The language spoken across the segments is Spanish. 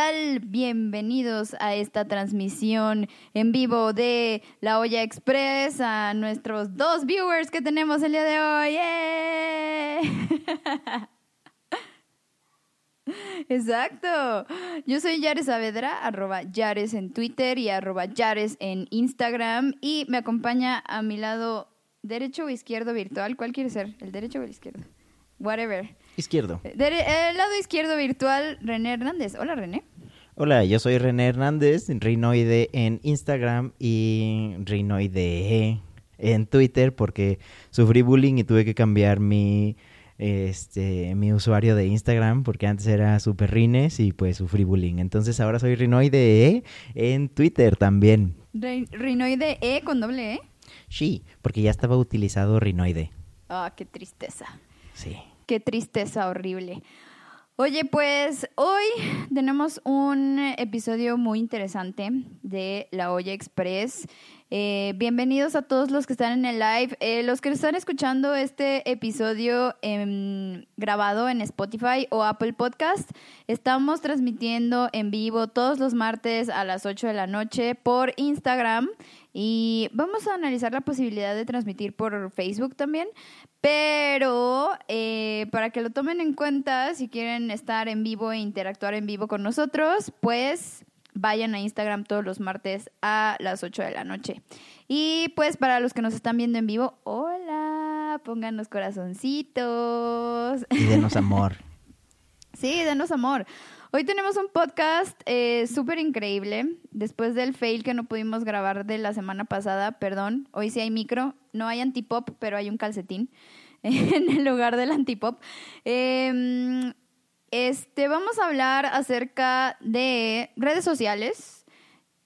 tal? Bienvenidos a esta transmisión en vivo de La Olla Express, a nuestros dos viewers que tenemos el día de hoy. ¡Eh! Exacto. Yo soy Yares Saavedra, arroba Yares en Twitter y arroba Yares en Instagram. Y me acompaña a mi lado derecho o izquierdo virtual. ¿Cuál quiere ser? ¿El derecho o el izquierdo? Whatever. Izquierdo. el lado izquierdo virtual, René Hernández. Hola, René. Hola, yo soy René Hernández, Rinoide en Instagram y Rinoide en Twitter porque sufrí bullying y tuve que cambiar mi este mi usuario de Instagram porque antes era Superrines y pues sufrí bullying. Entonces ahora soy Rinoide en Twitter también. Rinoide E con doble E. Sí, porque ya estaba utilizado Rinoide. Ah, qué tristeza. Sí. Qué tristeza horrible. Oye, pues hoy tenemos un episodio muy interesante de La Olla Express. Eh, bienvenidos a todos los que están en el live. Eh, los que están escuchando este episodio grabado en Spotify o Apple Podcast, estamos transmitiendo en vivo todos los martes a las 8 de la noche por Instagram y vamos a analizar la posibilidad de transmitir por Facebook también. Pero eh, para que lo tomen en cuenta, si quieren estar en vivo e interactuar en vivo con nosotros, pues vayan a Instagram todos los martes a las 8 de la noche. Y pues para los que nos están viendo en vivo, hola, pónganos corazoncitos. Y denos amor. sí, denos amor. Hoy tenemos un podcast eh, súper increíble. Después del fail que no pudimos grabar de la semana pasada, perdón, hoy sí hay micro. No hay antipop, pero hay un calcetín en el lugar del antipop. Em, este, vamos a hablar acerca de redes sociales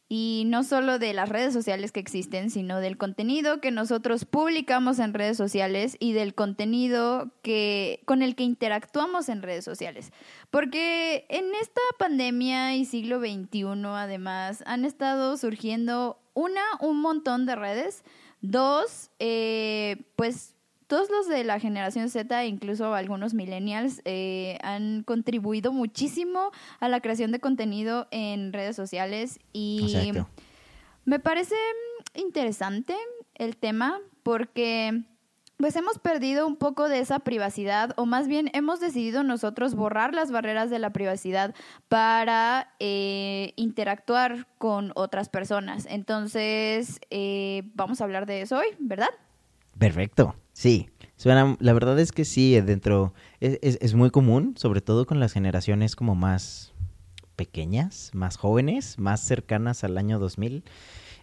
y no solo de las redes sociales que existen, sino del contenido que nosotros publicamos en redes sociales y del contenido que, con el que interactuamos en redes sociales. Porque en esta pandemia y siglo XXI, además, han estado surgiendo, una, un montón de redes, dos, eh, pues todos los de la generación Z, incluso algunos millennials, eh, han contribuido muchísimo a la creación de contenido en redes sociales y me parece interesante el tema porque pues hemos perdido un poco de esa privacidad o más bien hemos decidido nosotros borrar las barreras de la privacidad para eh, interactuar con otras personas. Entonces, eh, vamos a hablar de eso hoy, ¿verdad? Perfecto, sí. Suena, la verdad es que sí, dentro, es, es, muy común, sobre todo con las generaciones como más pequeñas, más jóvenes, más cercanas al año 2000.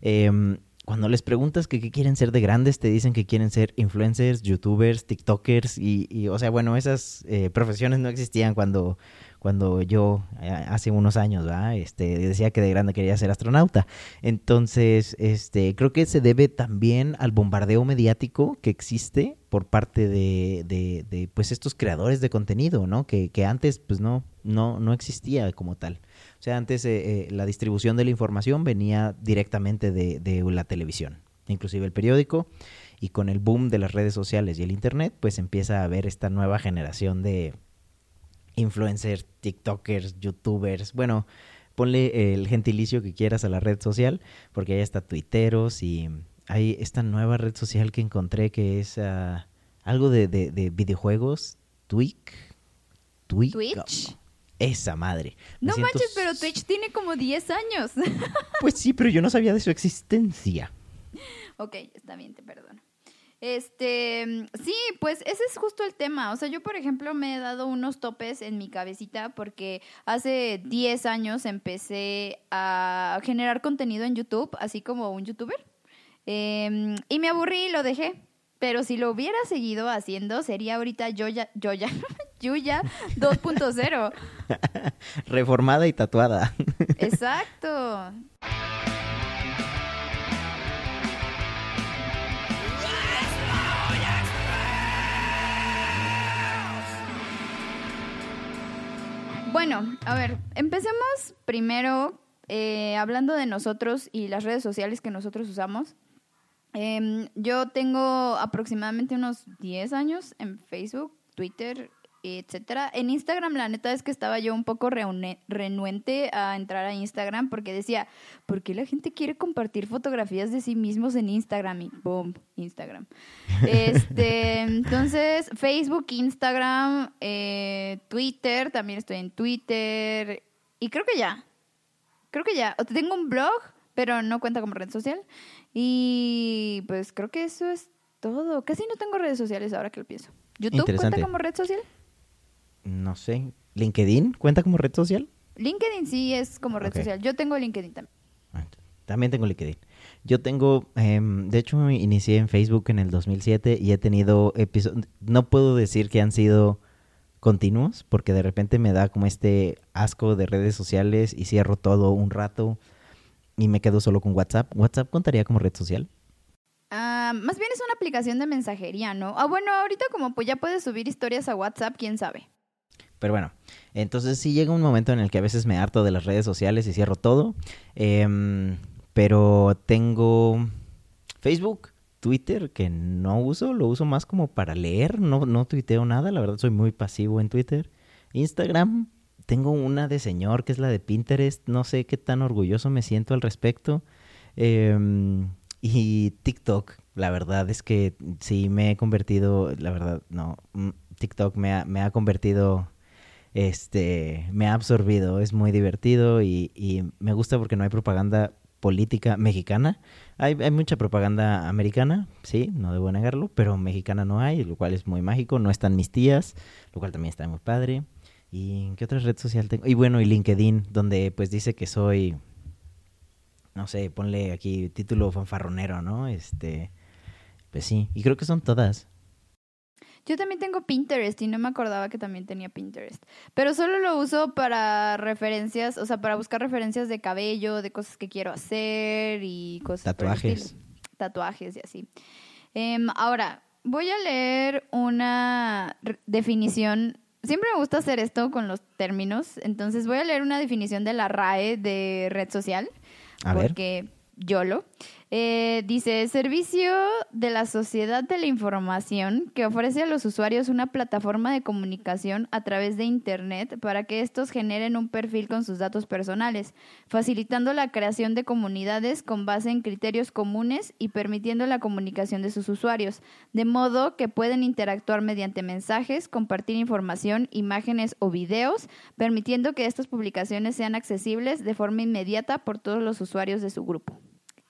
Em, cuando les preguntas qué quieren ser de grandes, te dicen que quieren ser influencers, youtubers, tiktokers y, y o sea, bueno, esas eh, profesiones no existían cuando, cuando yo eh, hace unos años. Este, decía que de grande quería ser astronauta. Entonces, este, creo que se debe también al bombardeo mediático que existe por parte de, de, pues estos creadores de contenido, ¿no? Que, que antes pues no, no, no existía como tal. O sea, antes eh, eh, la distribución de la información venía directamente de, de la televisión, inclusive el periódico, y con el boom de las redes sociales y el internet, pues empieza a haber esta nueva generación de influencers, TikTokers, YouTubers, bueno, ponle el gentilicio que quieras a la red social, porque ahí está Twitteros y hay esta nueva red social que encontré que es ah, algo de, de, videojuegos, Twitch. Twitch. Esa madre. no manches, pero Twitch tiene como 10 años. pues sí, pero yo no sabía de su existencia. Ok, está bien, te perdono. Este, sí, pues ese es justo el tema. O sea, yo, por ejemplo, me he dado unos topes en mi cabecita porque hace 10 años empecé a generar contenido en YouTube, así como un youtuber. Em, y me aburrí y lo dejé. Pero si lo hubiera seguido haciendo, sería ahorita Yoya, Yoya, Yuya 2.0. Reformada y tatuada. Exacto. Bueno, a ver, empecemos primero eh, hablando de nosotros y las redes sociales que nosotros usamos. Em, yo tengo aproximadamente unos 10 años en Facebook, Twitter etcétera. En Instagram, la neta es que estaba yo un poco renuente a entrar a Instagram porque decía, ¿por qué la gente quiere compartir fotografías de sí mismos en Instagram? Y boom, Instagram. Este, entonces, Facebook, Instagram, eh, Twitter, también estoy en Twitter. Y creo que ya. Creo que ya. O- Tengo un blog, pero no cuenta como red social. Y pues creo que eso es todo. Casi no tengo redes sociales ahora que lo pienso. ¿YouTube cuenta como red social? No sé. ¿LinkedIn cuenta como red social? LinkedIn sí es como red social. Yo tengo LinkedIn también. Ah, También tengo LinkedIn. Yo tengo, em, de hecho, inicié en Facebook en el 2007 y he tenido episodios, no puedo decir que han sido continuos, porque de repente me da como este asco de redes sociales y cierro todo un rato y me quedo solo con WhatsApp. ¿WhatsApp contaría como red social? Ah, más bien es una aplicación de mensajería, ¿no? Ah, bueno, ahorita como pues ya puedes subir historias a WhatsApp, quién sabe. Pero bueno, entonces sí llega un momento en el que a veces me harto de las redes sociales y cierro todo. Em, pero tengo Facebook, Twitter, que no uso, lo uso más como para leer, no, no tuiteo nada, la verdad soy muy pasivo en Twitter. Instagram, tengo una de señor que es la de Pinterest, no sé qué tan orgulloso me siento al respecto. Em, y TikTok, la verdad es que sí me he convertido, la verdad, no, mm, TikTok me ha, me ha convertido, este, me ha absorbido, es muy divertido y, me gusta porque no hay propaganda política mexicana. Hay, hay mucha propaganda americana, sí, no debo negarlo, pero mexicana no hay, lo cual es muy mágico. No están mis tías, lo cual también está muy padre. ¿Y qué otra red social tengo? Y bueno, y LinkedIn, donde pues dice que soy, no sé, ponle aquí título fanfarronero, ¿no? Este, pues sí, y creo que son todas. Yo también tengo Pinterest y no me acordaba que también tenía Pinterest. Pero solo lo uso para referencias, o sea, para buscar referencias de cabello, de cosas que quiero hacer y cosas Tatuajes. Tatuajes y así. Em, ahora, voy a leer una definición. Siempre me gusta hacer esto con los términos, entonces voy a leer una definición de la RAE de red social. A ver. porque YOLO. Eh, dice, servicio de la sociedad de la información que ofrece a los usuarios una plataforma de comunicación a través de Internet para que estos generen un perfil con sus datos personales, facilitando la creación de comunidades con base en criterios comunes y permitiendo la comunicación de sus usuarios, de modo que pueden interactuar mediante mensajes, compartir información, imágenes o videos, permitiendo que estas publicaciones sean accesibles de forma inmediata por todos los usuarios de su grupo.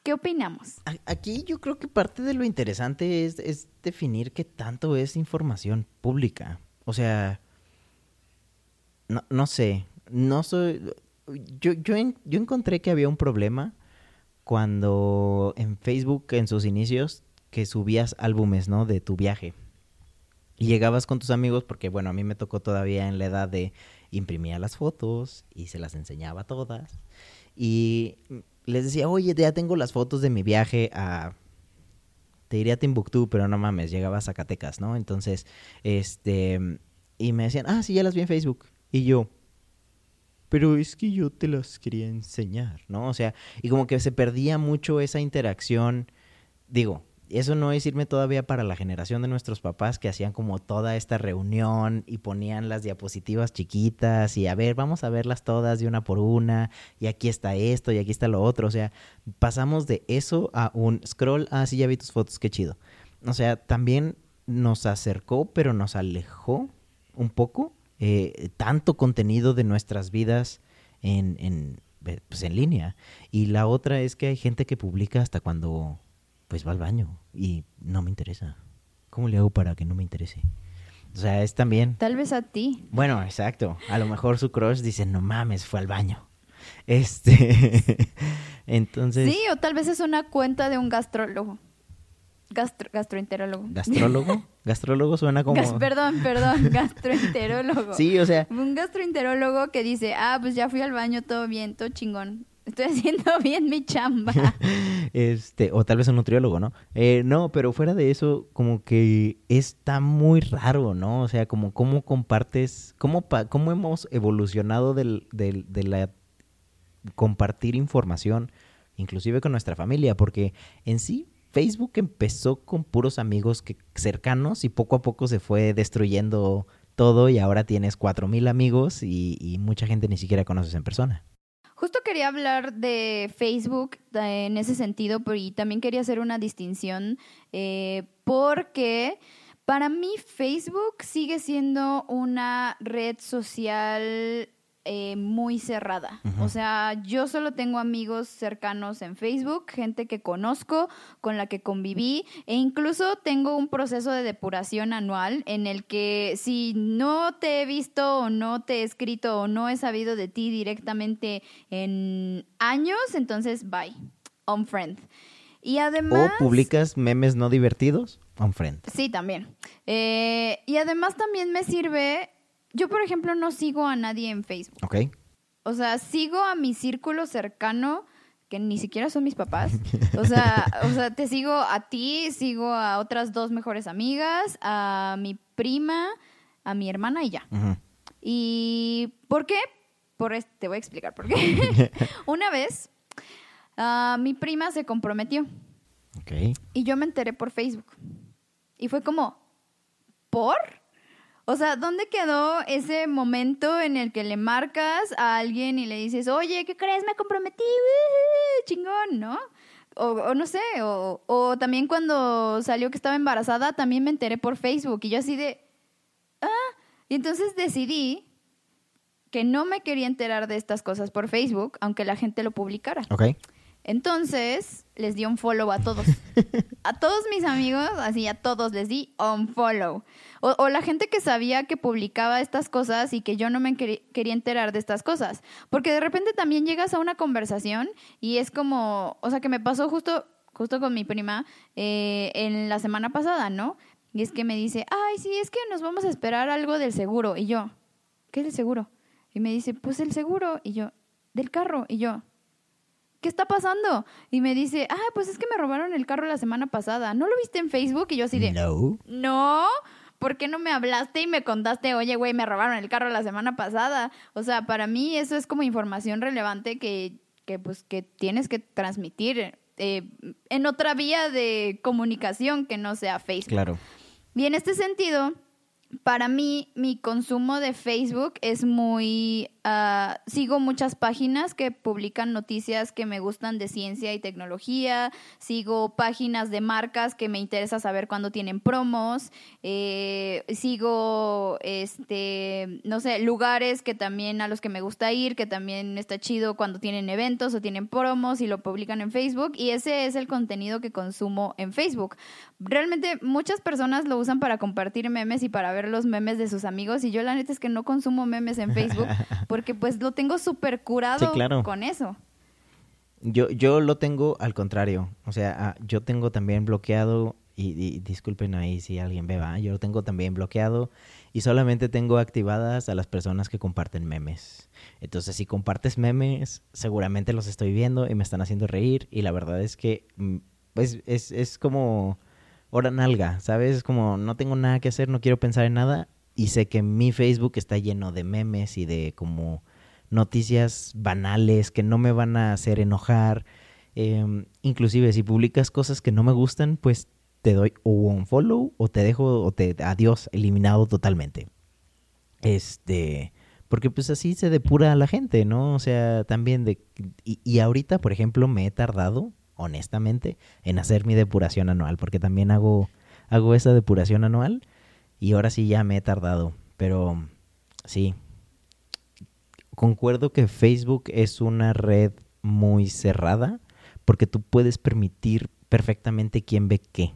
¿Qué opinamos? Aquí yo creo que parte de lo interesante es, es definir qué tanto es información pública. O sea, no, no sé, no soy... Yo, yo, yo encontré que había un problema cuando en Facebook, en sus inicios, que subías álbumes, ¿no? De tu viaje. Y llegabas con tus amigos, porque bueno, a mí me tocó todavía en la edad de imprimía las fotos y se las enseñaba todas. Y les decía, oye, ya tengo las fotos de mi viaje a... Te diría Timbuktu, pero no mames, llegaba a Zacatecas, ¿no? Entonces, este... Y me decían, ah, sí, ya las vi en Facebook. Y yo, pero es que yo te las quería enseñar, ¿no? O sea, y como que se perdía mucho esa interacción. Digo, eso no es todavía para la generación de nuestros papás que hacían como toda esta reunión y ponían las diapositivas chiquitas y a ver, vamos a verlas todas de una por una y aquí está esto y aquí está lo otro. O sea, pasamos de eso a un scroll, ah, sí, ya vi tus fotos, qué chido. O sea, también nos acercó, pero nos alejó un poco eh, tanto contenido de nuestras vidas en, en, pues, en línea. Y la otra es que hay gente que publica hasta cuando pues va al baño y no me interesa. ¿Cómo le hago para que no me interese? O sea, es también... Tal vez a ti. Bueno, exacto. A lo mejor su crush dice, no mames, fue al baño. Este... Entonces... Sí, o tal vez es una cuenta de un gastrólogo. Gastro, gastroenterólogo. ¿Gastrólogo? Gastrólogo suena como... Gas- perdón, perdón, gastroenterólogo. Sí, o sea, Un gastroenterólogo que dice, ah, pues ya fui al baño, todo bien, todo chingón. Estoy haciendo bien mi chamba. este, o tal vez un nutriólogo, ¿no? Eh, no, pero fuera de eso, como que está muy raro, ¿no? O sea, como cómo compartes, cómo, pa- cómo hemos evolucionado del, del- de la compartir información, inclusive con nuestra familia, porque en sí Facebook empezó con puros amigos que, cercanos y poco a poco se fue destruyendo todo y ahora tienes cuatro mil amigos y, y mucha gente ni siquiera conoces en persona. Justo quería hablar de Facebook eh, en ese sentido, y también quería hacer una distinción eh, porque para mí Facebook sigue siendo una red social eh, muy cerrada. O sea, yo solo tengo amigos cercanos en Facebook, gente que conozco, con la que conviví, e incluso tengo un proceso de depuración anual en el que si no te he visto o no te he escrito o no he sabido de ti directamente en años, entonces bye, unfriend. Y además... ¿O publicas memes no divertidos? Unfriend. Sí, también. Eh, y además también me sirve yo, por ejemplo, no sigo a nadie en Facebook. Ok. O sea, sigo a mi círculo cercano, que ni siquiera son mis papás. O sea, o sea, te sigo a ti, sigo a otras dos mejores amigas, a mi prima, a mi hermana y ya. ¿Y por qué? Por te voy a explicar por qué. Una vez, ah, mi prima se comprometió. Ok. Y yo me enteré por Facebook. Y fue como, ¿por? O sea, ¿dónde quedó ese momento en el que le marcas a alguien y le dices, oye, ¿qué crees? Me comprometí, chingón, ¿no? O, no sé, o, o, también cuando salió que estaba embarazada, también me enteré por Facebook y yo así de, ah, y entonces decidí que no me quería enterar de estas cosas por Facebook, aunque la gente lo publicara. Ok. Entonces les di un follow a todos. A todos mis amigos, así a todos les di un follow. O, la gente que sabía que publicaba estas cosas y que yo no me quería enterar de estas cosas. Porque de repente también llegas a una conversación y es como, o sea, que me pasó justo, justo con mi prima eh, en la semana pasada, ¿no? Y es que me dice, ay, sí, es que nos vamos a esperar algo del seguro. Y yo, ¿qué es el seguro? Y me dice, pues el seguro. Y yo, del carro. Y yo, ¿qué está pasando? Y me dice, ah, pues es que me robaron el carro la semana pasada. ¿No lo viste en Facebook? Y yo así de, no. No. ¿Por qué no me hablaste y me contaste, oye, güey, me robaron el carro la semana pasada? O sea, para mí eso es como información relevante que, que pues, que tienes que transmitir eh, en otra vía de comunicación que no sea Facebook. Claro. Y en este sentido, para mí, mi consumo de Facebook es muy... Ah, sigo muchas páginas que publican noticias que me gustan de ciencia y tecnología, sigo páginas de marcas que me interesa saber cuándo tienen promos, eh, sigo, este, no sé, lugares que también a los que me gusta ir, que también está chido cuando tienen eventos o tienen promos y lo publican en Facebook, y ese es el contenido que consumo en Facebook. Realmente muchas personas lo usan para compartir memes y para ver los memes de sus amigos y yo la neta es que no consumo memes en Facebook porque pues lo tengo súper curado con eso. Yo, yo lo tengo al contrario, o sea, ah, yo tengo también bloqueado, y, disculpen ahí si alguien ve, ¿va? yo lo tengo también bloqueado y solamente tengo activadas a las personas que comparten memes. Entonces, si compartes memes, seguramente los estoy viendo y me están haciendo reír y la verdad es que mm, pues es, es como hora nalga, ¿sabes? Como no tengo nada que hacer, no quiero pensar en nada y sé que mi Facebook está lleno de memes y de como noticias banales que no me van a hacer enojar. Em, inclusive si publicas cosas que no me gustan, pues te doy o un follow o te dejo o te adiós, eliminado totalmente. Este, porque pues así se depura a la gente, ¿no? O sea, también de y, y ahorita, por ejemplo, me he tardado honestamente, en hacer mi depuración anual, porque también hago, hago esa depuración anual y ahora sí ya me he tardado, pero sí, concuerdo que Facebook es una red muy cerrada porque tú puedes permitir perfectamente quién ve qué.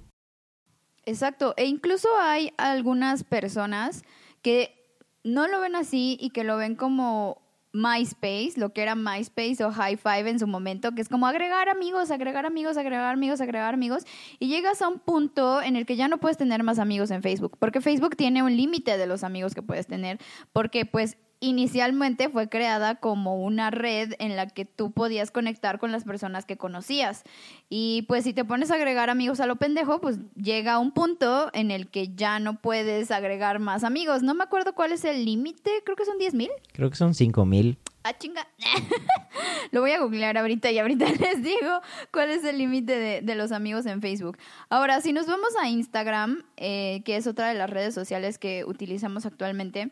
Exacto, e incluso hay algunas personas que no lo ven así y que lo ven como MySpace, lo que era MySpace o High Five en su momento, que es como agregar amigos, agregar amigos, agregar amigos, agregar amigos, y llegas a un punto en el que ya no puedes tener más amigos en Facebook, porque Facebook tiene un límite de los amigos que puedes tener, porque pues inicialmente fue creada como una red en la que tú podías conectar con las personas que conocías. Y pues si te pones a agregar amigos a lo pendejo, pues llega un punto en el que ya no puedes agregar más amigos. No me acuerdo cuál es el límite, creo que son 10 mil. Creo que son 5 mil. Ah, chinga. Lo voy a googlear ahorita y ahorita les digo cuál es el límite de, de, los amigos en Facebook. Ahora, si nos vamos a Instagram, eh, que es otra de las redes sociales que utilizamos actualmente,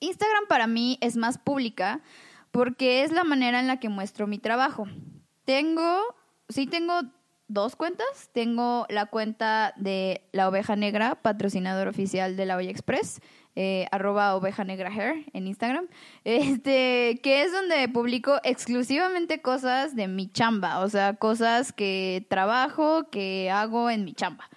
Instagram para mí es más pública porque es la manera en la que muestro mi trabajo. Tengo, sí tengo dos cuentas. Tengo la cuenta de La Oveja Negra, patrocinador oficial de La Olla Express, eh, arroba oveja negra hair en Instagram, este, que es donde publico exclusivamente cosas de mi chamba, o sea, cosas que trabajo, que hago en mi chamba.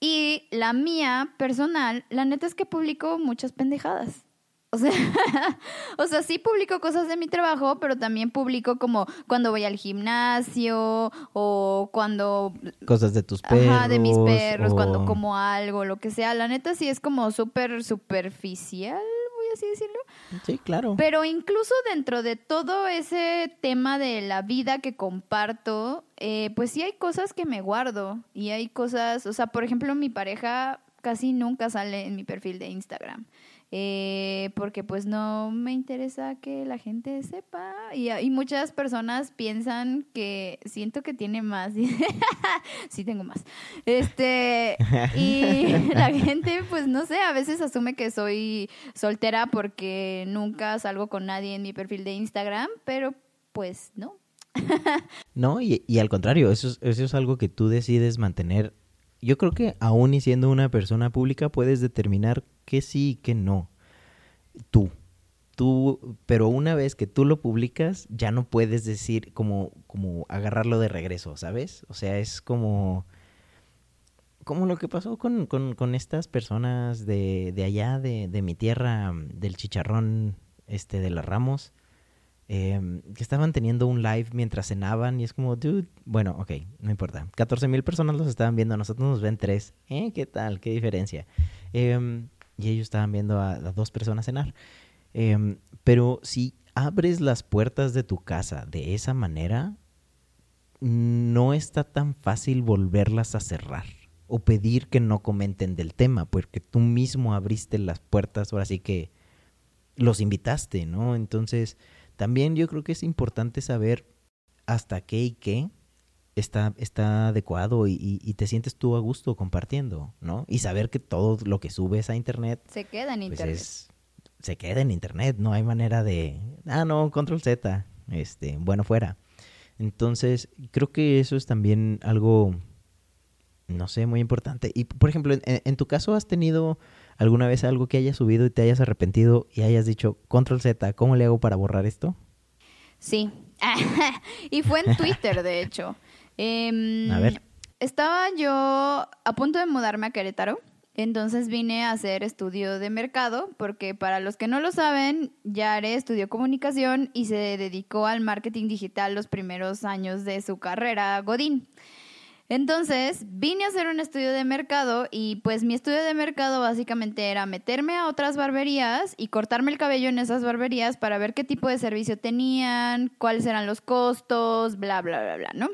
Y la mía personal, la neta es que publico muchas pendejadas. O sea, o sea, sí publico cosas de mi trabajo, pero también publico como cuando voy al gimnasio o cuando... Cosas de tus perros. Ajá, de mis perros, cuando como algo, lo que sea. La neta sí es como súper superficial, voy a así decirlo. Sí, claro. Pero incluso dentro de todo ese tema de la vida que comparto, eh, pues sí hay cosas que me guardo y hay cosas, o sea, por ejemplo, mi pareja casi nunca sale en mi perfil de Instagram eh, porque pues no me interesa que la gente sepa. Y, muchas personas piensan que siento que tiene más. Sí tengo más. Este y la gente pues no sé a veces asume que soy soltera porque nunca salgo con nadie en mi perfil de Instagram pero pues no. No y, y al contrario eso es, eso es algo que tú decides mantener yo creo que aún y siendo una persona pública puedes determinar que sí y que no. Tú. Tú, pero una vez que tú lo publicas, ya no puedes decir como, como agarrarlo de regreso, ¿sabes? O sea, es como, como lo que pasó con, con, con estas personas de, de allá, de, de, mi tierra, del chicharrón este, de las Ramos, eh, que estaban teniendo un live mientras cenaban y es como, dude, bueno, ok, no importa. 14 mil personas los estaban viendo, a nosotros nos ven tres. ¿Eh? ¿Qué tal? ¿Qué diferencia? Eh, y ellos estaban viendo a, dos personas cenar. Em, pero si abres las puertas de tu casa de esa manera, no está tan fácil volverlas a cerrar o pedir que no comenten del tema, porque tú mismo abriste las puertas, ahora sí que los invitaste, ¿no? Entonces, también yo creo que es importante saber hasta qué y qué está, está adecuado y, te sientes tú a gusto compartiendo, ¿no? Y saber que todo lo que subes a internet... Se queda en pues internet. se queda en internet, no hay manera de... Ah, no, control Z, este, bueno, fuera. Entonces, creo que eso es también algo, no sé, muy importante. Y, por ejemplo, en, tu caso, ¿has tenido alguna vez algo que hayas subido y te hayas arrepentido y hayas dicho, control Z, ¿cómo le hago para borrar esto? Sí. y fue en Twitter, de hecho. Em, a ver. Estaba yo a punto de mudarme a Querétaro. Entonces vine a hacer estudio de mercado, porque para los que no lo saben, Yare estudió comunicación y se dedicó al marketing digital los primeros años de su carrera Godín. Entonces vine a hacer un estudio de mercado y pues mi estudio de mercado básicamente era meterme a otras barberías y cortarme el cabello en esas barberías para ver qué tipo de servicio tenían, cuáles eran los costos, bla, bla, bla, bla, ¿no?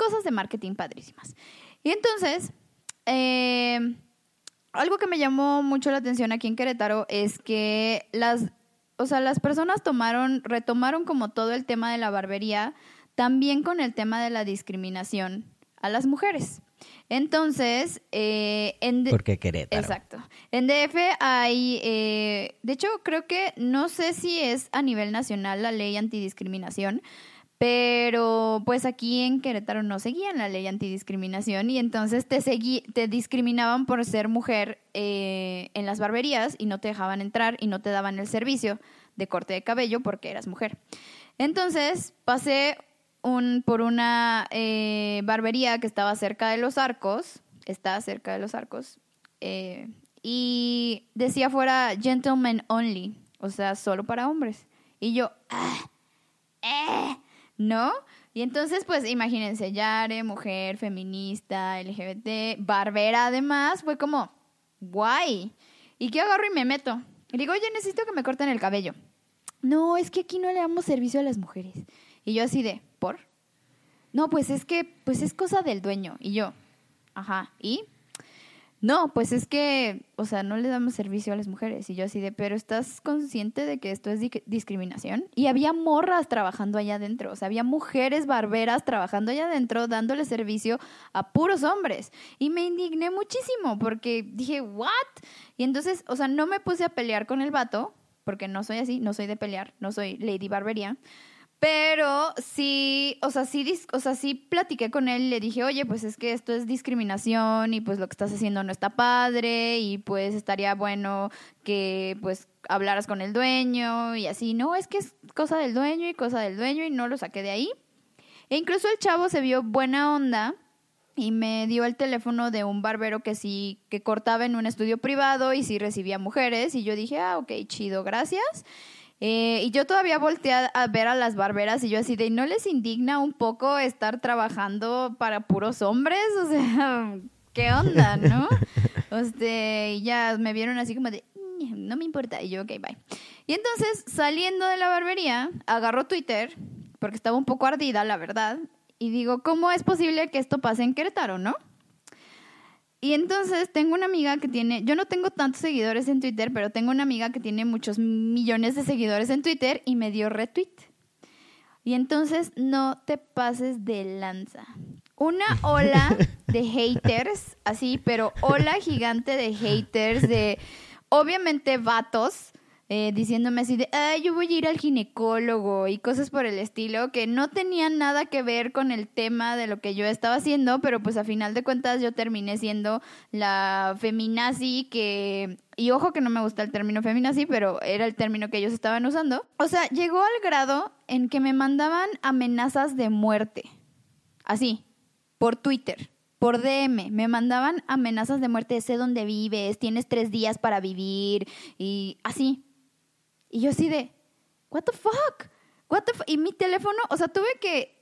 cosas de marketing padrísimas. Y entonces, eh, algo que me llamó mucho la atención aquí en Querétaro es que las, o sea, las personas tomaron, retomaron como todo el tema de la barbería, también con el tema de la discriminación a las mujeres. Entonces, eh, en Porque Querétaro. Exacto. En DF hay, eh, de hecho, creo que no sé si es a nivel nacional la ley antidiscriminación, pero pues aquí en Querétaro no seguían la ley antidiscriminación y entonces te, te discriminaban por ser mujer eh, en las barberías y no te dejaban entrar y no te daban el servicio de corte de cabello porque eras mujer. Entonces pasé un, por una eh, barbería que estaba cerca de los arcos, está cerca de los arcos, eh, y decía fuera gentlemen only, o sea, solo para hombres. Y yo, ah, eh, ¿no? Y entonces, pues imagínense, Yare, mujer, feminista, LGBT, barbera además, fue como, guay. ¿Y qué agarro y me meto? Y digo, oye, necesito que me corten el cabello. no, es que aquí no le damos servicio a las mujeres. Y yo así de, ¿por? No, pues es que, pues es cosa del dueño. Y yo, ajá, ¿y? No, pues es que, o sea, no le damos servicio a las mujeres. Y yo así de, pero ¿estás consciente de que esto es discriminación? Y había morras trabajando allá adentro, o sea, había mujeres barberas trabajando allá adentro dándole servicio a puros hombres. Y me indigné muchísimo porque dije, ¿what? Y entonces, o sea, no me puse a pelear con el vato, porque no soy así, no soy de pelear, no soy Lady Barbería. Pero sí, o sea, sí, o sea, platiqué con él y le dije, oye, pues es que esto es discriminación y pues lo que estás haciendo no está padre y pues estaría bueno que pues hablaras con el dueño y así. No, es que es cosa del dueño y cosa del dueño y no lo saqué de ahí. E incluso el chavo se vio buena onda y me dio el teléfono de un barbero que sí, que cortaba en un estudio privado y sí recibía mujeres y yo dije, ah, ok, chido, gracias. Eh, y yo todavía volteé a, ver a las barberas y yo así de, ¿no les indigna un poco estar trabajando para puros hombres? O sea, ¿qué onda, no? Este, y ya me vieron así como de, no me importa. Y yo, ok, bye. Y entonces, saliendo de la barbería, agarro Twitter, porque estaba un poco ardida, la verdad, y digo, ¿cómo es posible que esto pase en Querétaro, no? Y entonces tengo una amiga que tiene, yo no tengo tantos seguidores en Twitter, pero tengo una amiga que tiene muchos millones de seguidores en Twitter y me dio retweet. Y entonces no te pases de lanza. Una ola de haters, así, pero ola gigante de haters, de obviamente vatos eh, diciéndome así de, ay, yo voy a ir al ginecólogo y cosas por el estilo, que no tenían nada que ver con el tema de lo que yo estaba haciendo, pero pues a final de cuentas yo terminé siendo la feminazi que... Y ojo que no me gusta el término feminazi, pero era el término que ellos estaban usando. O sea, llegó al grado en que me mandaban amenazas de muerte. Así, por Twitter por DM, me mandaban amenazas de muerte, sé dónde vives, tienes tres días para vivir y así. Y yo así de, what the fuck? What the y mi teléfono, o sea, tuve que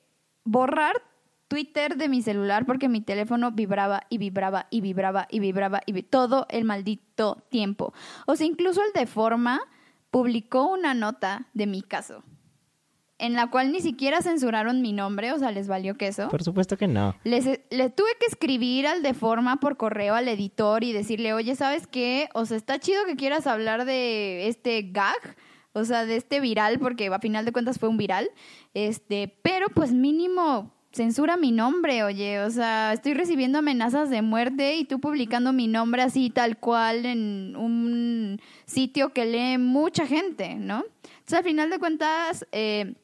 borrar Twitter de mi celular porque mi teléfono vibraba y vibraba y vibraba y vibraba y todo el maldito tiempo. O sea, incluso el de forma publicó una nota de mi caso en la cual ni siquiera censuraron mi nombre, o sea, les valió queso. Por supuesto que no. Les, tuve que escribir al de forma por correo al editor y decirle, oye, ¿sabes qué? O sea, está chido que quieras hablar de este gag, o sea, de este viral, porque a final de cuentas fue un viral, este, pero pues mínimo censura mi nombre, oye, o sea, estoy recibiendo amenazas de muerte y tú publicando mi nombre así tal cual en un sitio que lee mucha gente, ¿no? Entonces, al final de cuentas, eh,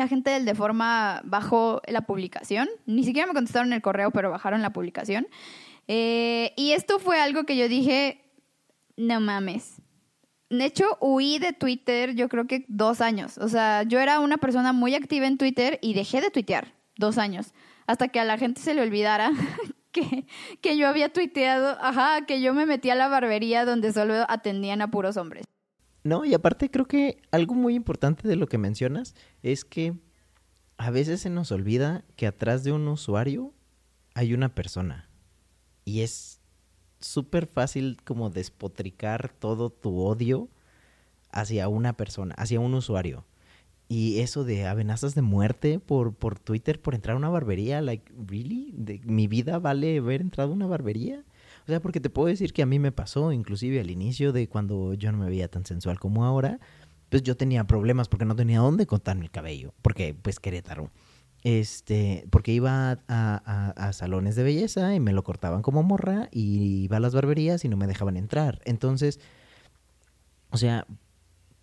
la gente del Deforma bajó la publicación. Ni siquiera me contestaron el correo, pero bajaron la publicación. Eh, y esto fue algo que yo dije, no mames. De hecho, huí de Twitter yo creo que dos años. O sea, yo era una persona muy activa en Twitter y dejé de tuitear dos años. Hasta que a la gente se le olvidara que, que yo había tuiteado, ajá, que yo me metí a la barbería donde solo atendían a puros hombres. No, y aparte creo que algo muy importante de lo que mencionas es que a veces se nos olvida que atrás de un usuario hay una persona. Y es súper fácil como despotricar todo tu odio hacia una persona, hacia un usuario. Y eso de amenazas de muerte por, por Twitter por entrar a una barbería, like, ¿really? ¿De, ¿Mi vida vale haber entrado a una barbería? O sea, porque te puedo decir que a mí me pasó, inclusive al inicio de cuando yo no me veía tan sensual como ahora, pues yo tenía problemas porque no tenía dónde cortarme el cabello, porque pues Querétaro. Este, porque iba a, a, salones de belleza y me lo cortaban como morra y iba a las barberías y no me dejaban entrar. Entonces, o sea,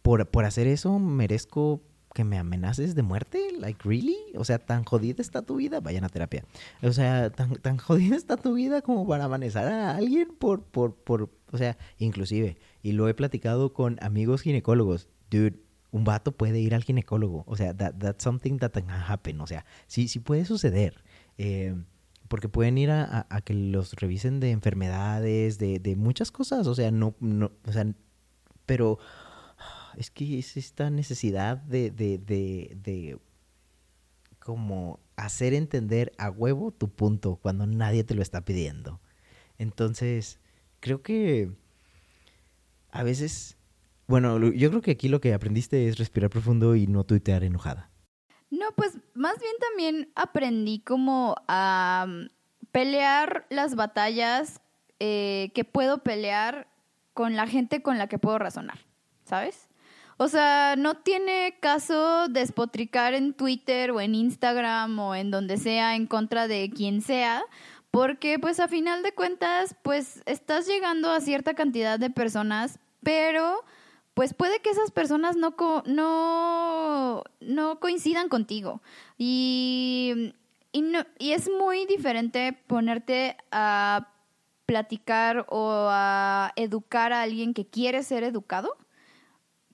por, por hacer eso merezco que me amenaces de muerte, like really, o sea, tan jodida está tu vida, vayan a terapia. O sea, tan, tan jodida está tu vida como para amanecer a alguien por, por, por, o sea, inclusive, y lo he platicado con amigos ginecólogos, dude, un vato puede ir al ginecólogo, o sea, that, that's something that can happen, o sea, sí, sí puede suceder. Eh, porque pueden ir a, a, que los revisen de enfermedades, de, de muchas cosas, o sea, no, no, o sea, pero es que es esta necesidad de, de, de, de como hacer entender a huevo tu punto cuando nadie te lo está pidiendo. Entonces, creo que a veces Bueno, yo creo que aquí lo que aprendiste es respirar profundo y no tuitear enojada. No, pues más bien también aprendí como a mm, pelear las batallas eh, que puedo pelear con la gente con la que puedo razonar, ¿sabes? O sea, no tiene caso despotricar en Twitter o en Instagram o en donde sea en contra de quien sea, porque pues a final de cuentas pues estás llegando a cierta cantidad de personas, pero pues puede que esas personas no, co- no, no coincidan contigo. Y, y, no- y es muy diferente ponerte a platicar o a educar a alguien que quiere ser educado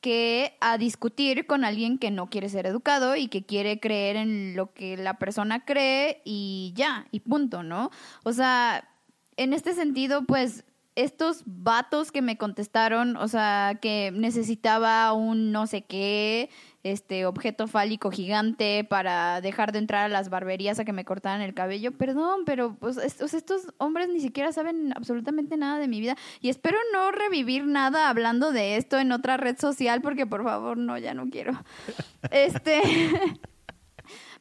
que a discutir con alguien que no quiere ser educado y que quiere creer en lo que la persona cree y ya, y punto, ¿no? O sea, en este sentido, pues estos vatos que me contestaron, o sea, que necesitaba un no sé qué, este objeto fálico gigante para dejar de entrar a las barberías a que me cortaran el cabello. Perdón, pero pues estos, estos hombres ni siquiera saben absolutamente nada de mi vida y espero no revivir nada hablando de esto en otra red social porque por favor, no, ya no quiero. Este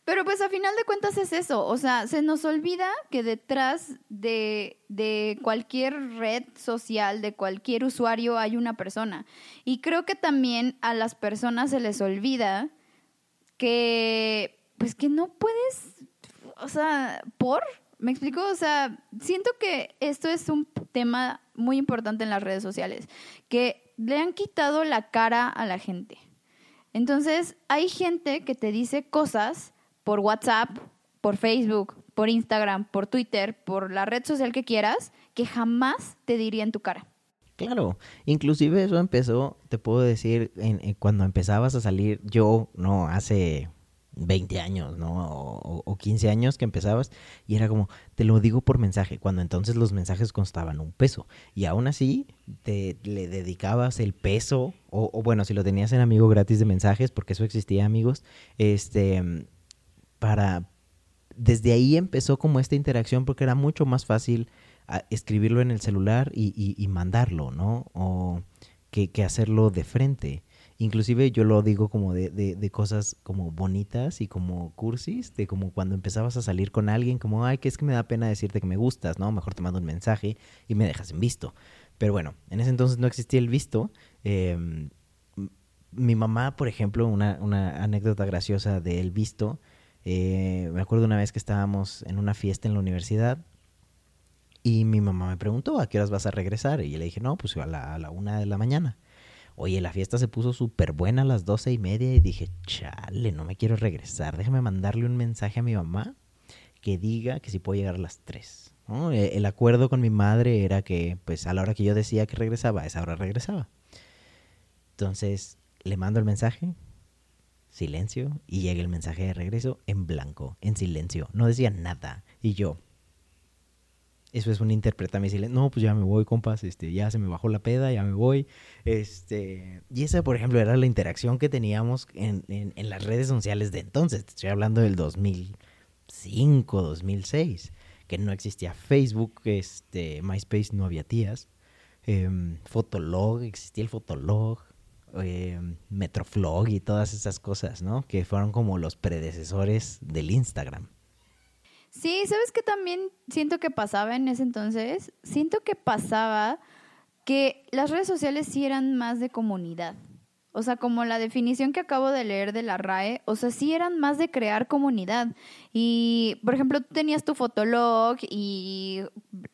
Pero pues a final de cuentas es eso, o sea, se nos olvida que detrás de, de cualquier red social, de cualquier usuario, hay una persona. Y creo que también a las personas se les olvida que, pues que no puedes, o sea, por, ¿me explico? O sea, siento que esto es un tema muy importante en las redes sociales, que le han quitado la cara a la gente. Entonces, hay gente que te dice cosas por WhatsApp, por Facebook, por Instagram, por Twitter, por la red social que quieras, que jamás te diría en tu cara. Claro, inclusive eso empezó, te puedo decir, en, cuando empezabas a salir, yo, no, hace 20 años, ¿no? O, o 15 años que empezabas, y era como, te lo digo por mensaje, cuando entonces los mensajes costaban un peso, y aún así te le dedicabas el peso, o, o bueno, si lo tenías en amigo gratis de mensajes, porque eso existía, amigos, este, para, desde ahí empezó como esta interacción, porque era mucho más fácil a escribirlo en el celular y, mandarlo, ¿no? O que, hacerlo de frente. Inclusive yo lo digo como de, cosas como bonitas y como cursis, de como cuando empezabas a salir con alguien, como, ay, que es que me da pena decirte que me gustas, ¿no? Mejor te mando un mensaje y me dejas en visto. Pero bueno, en ese entonces no existía el visto. eh, m- mi mamá, por ejemplo, una, una anécdota graciosa del visto, eh, me acuerdo una vez que estábamos en una fiesta en la universidad y mi mamá me preguntó, ¿a qué horas vas a regresar? Y yo le dije, no, pues a la, una de la mañana. Oye, la fiesta se puso súper buena a las doce y media y dije, chale, no me quiero regresar. Déjame mandarle un mensaje a mi mamá que diga que si puedo llegar a las tres. E- El acuerdo con mi madre era que, pues a la hora que yo decía que regresaba, esa hora regresaba. Entonces, le mando el mensaje, silencio, y llega el mensaje de regreso en blanco, en silencio. No decía nada. Y yo, eso es un interpreta mi silencio. No, pues ya me voy, compas, este, ya se me bajó la peda, ya me voy. Este, y esa, por ejemplo, era la interacción que teníamos en, en- en las redes sociales de entonces. Estoy hablando del 2005, 2006, que no existía Facebook, este, MySpace no había tías. em, Fotolog, existía el Fotolog, em, Metroflog y todas esas cosas, ¿no? Que fueron como los predecesores del Instagram. Sí, ¿sabes qué también siento que pasaba en ese entonces? Siento que pasaba que las redes sociales sí eran más de comunidad. O sea, como la definición que acabo de leer de la RAE, o sea, sí eran más de crear comunidad. Y, por ejemplo, tú tenías tu Fotolog y,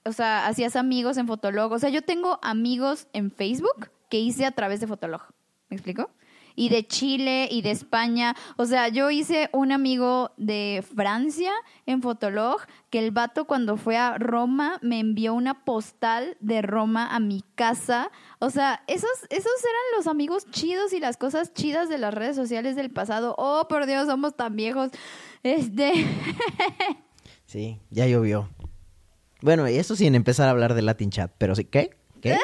o sea, hacías amigos en Fotolog. O sea, yo tengo amigos en Facebook que hice a través de Fotolog. ¿Me explico? Y de Chile y de España. O sea, yo hice un amigo de Francia en Fotolog que el vato cuando fue a Roma me envió una postal de Roma a mi casa. O sea, esos, esos eran los amigos chidos y las cosas chidas de las redes sociales del pasado. Oh, por Dios, somos tan viejos. Este. Sí, ya llovió. Bueno, y eso sin empezar a hablar de Latin Chat, pero sí, ¿qué? ¿Qué?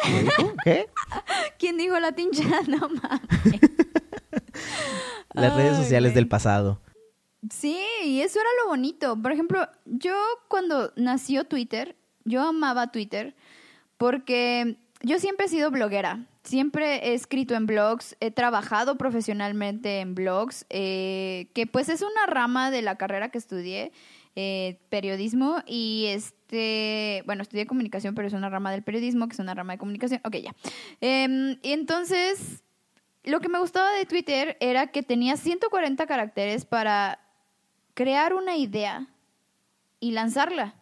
¿Qué? ¿Quién dijo la tincha? No mames. Las redes sociales del pasado. Sí, y eso era lo bonito. Por ejemplo, yo cuando nació Twitter, yo amaba Twitter porque yo siempre he sido bloguera. siempre he escrito en blogs, he trabajado profesionalmente en blogs, eh, que pues es una rama de la carrera que estudié, eh, periodismo, y este, bueno, estudié comunicación, pero es una rama del periodismo, que es una rama de comunicación. Ok, ya. Em, entonces, lo que me gustaba de Twitter era que tenía 140 caracteres para crear una idea y lanzarla.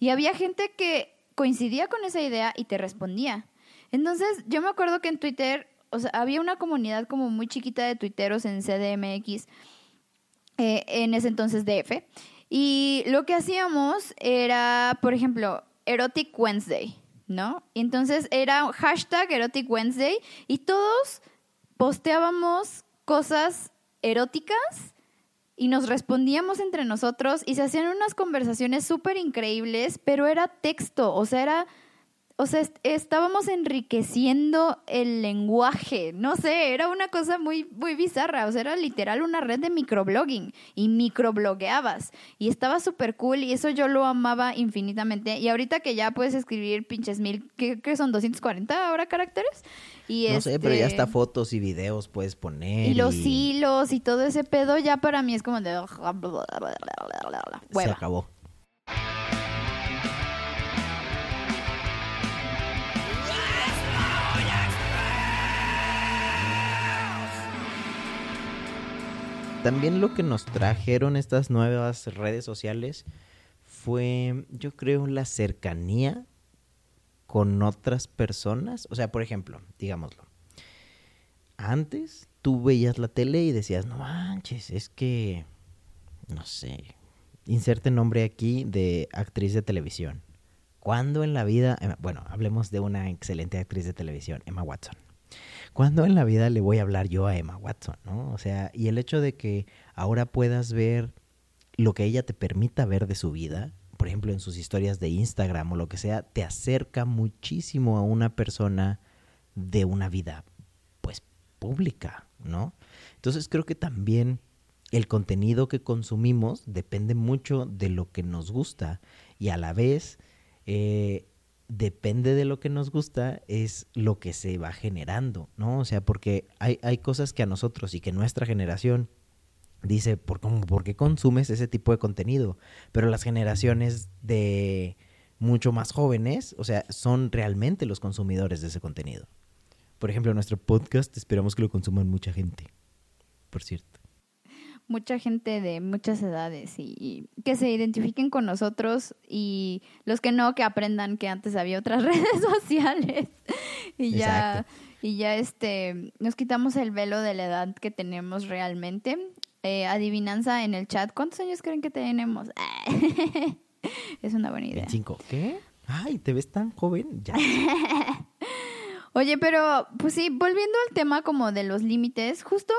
Y había gente que coincidía con esa idea y te respondía. Entonces, yo me acuerdo que en Twitter, o sea, había una comunidad como muy chiquita de tuiteros en CDMX, eh, en ese entonces DF. Y lo que hacíamos era, por ejemplo, Erotic Wednesday, ¿no? Entonces era hashtag Erotic Wednesday y todos posteábamos cosas eróticas y nos respondíamos entre nosotros y se hacían unas conversaciones súper increíbles, pero era texto, o sea, era o sea, estábamos enriqueciendo el lenguaje, no sé, era una cosa muy, muy bizarra, o sea, era literal una red de microblogging y microblogueabas y estaba súper cool y eso yo lo amaba infinitamente y ahorita que ya puedes escribir pinches mil, ¿qué, son 240 ahora caracteres? Y no sé, pero ya hasta este fotos y videos puedes poner. Y los hilos y todo ese pedo ya para mí es como de... Se acabó. También lo que nos trajeron estas nuevas redes sociales fue, yo creo, la cercanía con otras personas. O sea, por ejemplo, digámoslo. Antes tú veías la tele y decías, no manches, es que, no sé, inserte nombre aquí de actriz de televisión. ¿Cuándo en la vida, bueno, hablemos de una excelente actriz de televisión, Emma Watson. ¿Cuándo en la vida le voy a hablar yo a Emma Watson? ¿no? O sea, y el hecho de que ahora puedas ver lo que ella te permita ver de su vida, por ejemplo, en sus historias de Instagram o lo que sea, te acerca muchísimo a una persona de una vida, pues, pública, ¿no? Entonces creo que también el contenido que consumimos depende mucho de lo que nos gusta y a la vez eh, depende de lo que nos gusta, es lo que se va generando, ¿no? O sea, porque hay, hay cosas que a nosotros y que nuestra generación dice, ¿por, cómo, ¿por qué consumes ese tipo de contenido? Pero las generaciones de mucho más jóvenes, o sea, son realmente los consumidores de ese contenido. Por ejemplo, nuestro podcast esperamos que lo consuman mucha gente, por cierto mucha gente de muchas edades y, que se identifiquen con nosotros y los que no, que aprendan que antes había otras redes sociales y ya, y ya este, nos quitamos el velo de la edad que tenemos realmente. Eh, adivinanza en el chat, ¿cuántos años creen que tenemos? es una buena idea. ¿Cinco? ¿Qué? Ay, ¿te ves tan joven? Ya. Oye, pero pues sí, volviendo al tema como de los límites, justo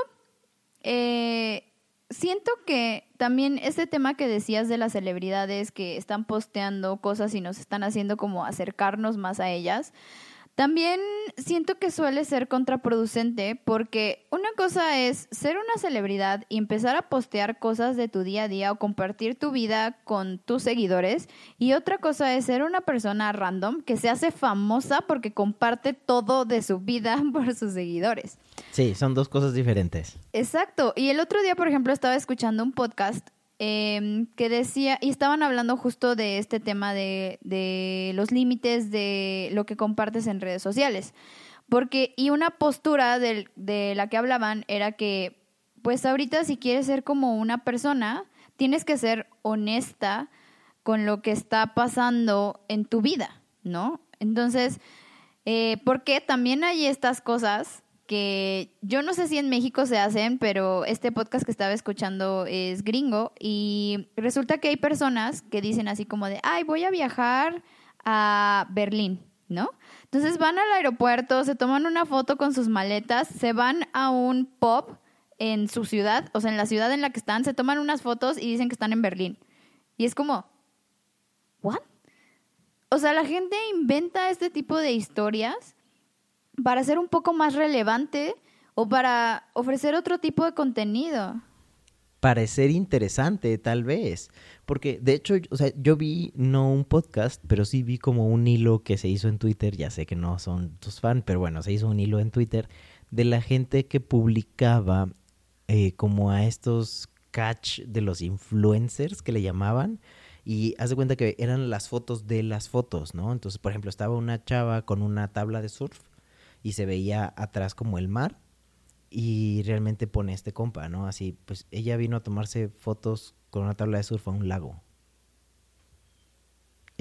eh, siento que también este tema que decías de las celebridades que están posteando cosas y nos están haciendo como acercarnos más a ellas, también siento que suele ser contraproducente porque una cosa es ser una celebridad y empezar a postear cosas de tu día a día o compartir tu vida con tus seguidores y otra cosa es ser una persona random que se hace famosa porque comparte todo de su vida por sus seguidores. Sí, son dos cosas diferentes. Exacto. Y el otro día, por ejemplo, estaba escuchando un podcast Em, que decía, y estaban hablando justo de este tema de, de los límites de lo que compartes en redes sociales. Porque, y una postura de, de la que hablaban era que, pues ahorita si quieres ser como una persona, tienes que ser honesta con lo que está pasando en tu vida, ¿no? Entonces, eh, porque también hay estas cosas que yo no sé si en México se hacen, pero este podcast que estaba escuchando es gringo y resulta que hay personas que dicen así como de, ay, voy a viajar a Berlín, ¿no? Entonces van al aeropuerto, se toman una foto con sus maletas, se van a un pub en su ciudad, o sea, en la ciudad en la que están, se toman unas fotos y dicen que están en Berlín. Y es como, ¿what? O sea, la gente inventa este tipo de historias para ser un poco más relevante o para ofrecer otro tipo de contenido. parecer interesante, tal vez. Porque, de hecho, o sea, yo vi no un podcast, pero sí vi como un hilo que se hizo en Twitter. Ya sé que no son tus fans, pero bueno, se hizo un hilo en Twitter de la gente que publicaba eh, como a estos catch de los influencers que le llamaban. Y haz de cuenta que eran las fotos de las fotos, ¿no? Entonces, por ejemplo, estaba una chava con una tabla de surf y se veía atrás como el mar y realmente pone este compa, ¿no? Así, pues ella vino a tomarse fotos con una tabla de surf a un lago.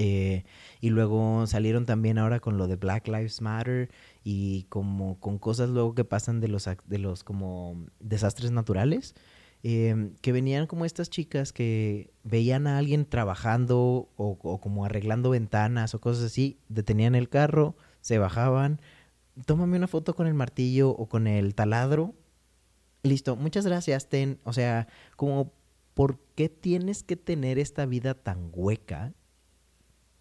Eh, y luego salieron también ahora con lo de Black Lives Matter y como con cosas luego que pasan de los, de los como desastres naturales. Eh, que venían como estas chicas que veían a alguien trabajando o, o, como arreglando ventanas o cosas así, detenían el carro, se bajaban, tómame una foto con el martillo o con el taladro. Listo, muchas gracias, Ten. O sea, como, ¿por qué tienes que tener esta vida tan hueca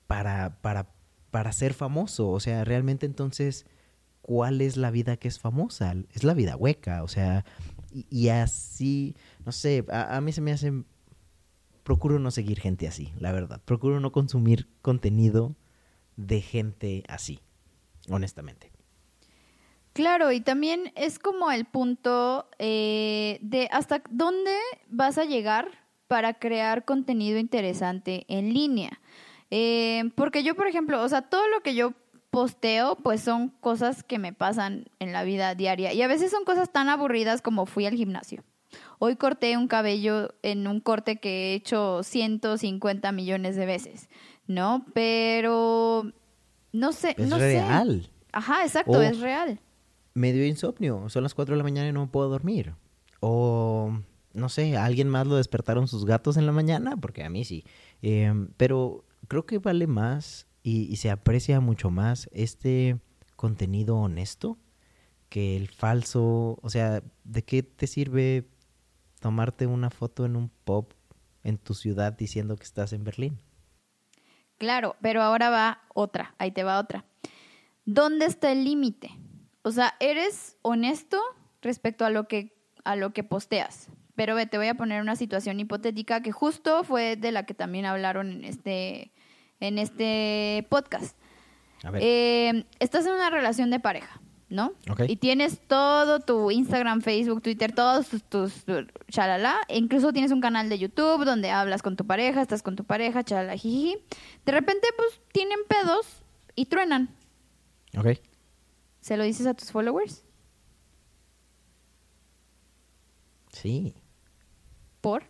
para, para, para ser famoso? O sea, realmente entonces, ¿cuál es la vida que es famosa? Es la vida hueca, o sea, y, así, no sé, a, a mí se me hace... Procuro no seguir gente así, la verdad. Procuro no consumir contenido de gente así, honestamente. Claro, y también es como el punto eh, de hasta dónde vas a llegar para crear contenido interesante en línea. Eh, porque yo, por ejemplo, o sea, todo lo que yo posteo, pues son cosas que me pasan en la vida diaria. Y a veces son cosas tan aburridas como fui al gimnasio. Hoy corté un cabello en un corte que he hecho 150 millones de veces, ¿no? Pero no sé, es no real. sé. Ajá, exacto, es real me dio insomnio, son las 4 de la mañana y no puedo dormir. O, no sé, alguien más lo despertaron sus gatos en la mañana, porque a mí sí. Em, pero creo que vale más y, se aprecia mucho más este contenido honesto que el falso. O sea, ¿de qué te sirve tomarte una foto en un pop en tu ciudad diciendo que estás en Berlín? Claro, pero ahora va otra, ahí te va otra. ¿Dónde está el límite? O sea, eres honesto respecto a lo que, a lo que posteas. Pero ve, te voy a poner una situación hipotética que justo fue de la que también hablaron en este, en este podcast. A ver. Eh, estás en una relación de pareja, ¿no? Y tienes todo tu Instagram, Facebook, Twitter, todos tus, tus, chalala. E incluso tienes un canal de YouTube donde hablas con tu pareja, estás con tu pareja, chalala, jiji. De repente, pues, tienen pedos y truenan. Ok. ¿Se lo dices a tus followers? Sí. ¿Por?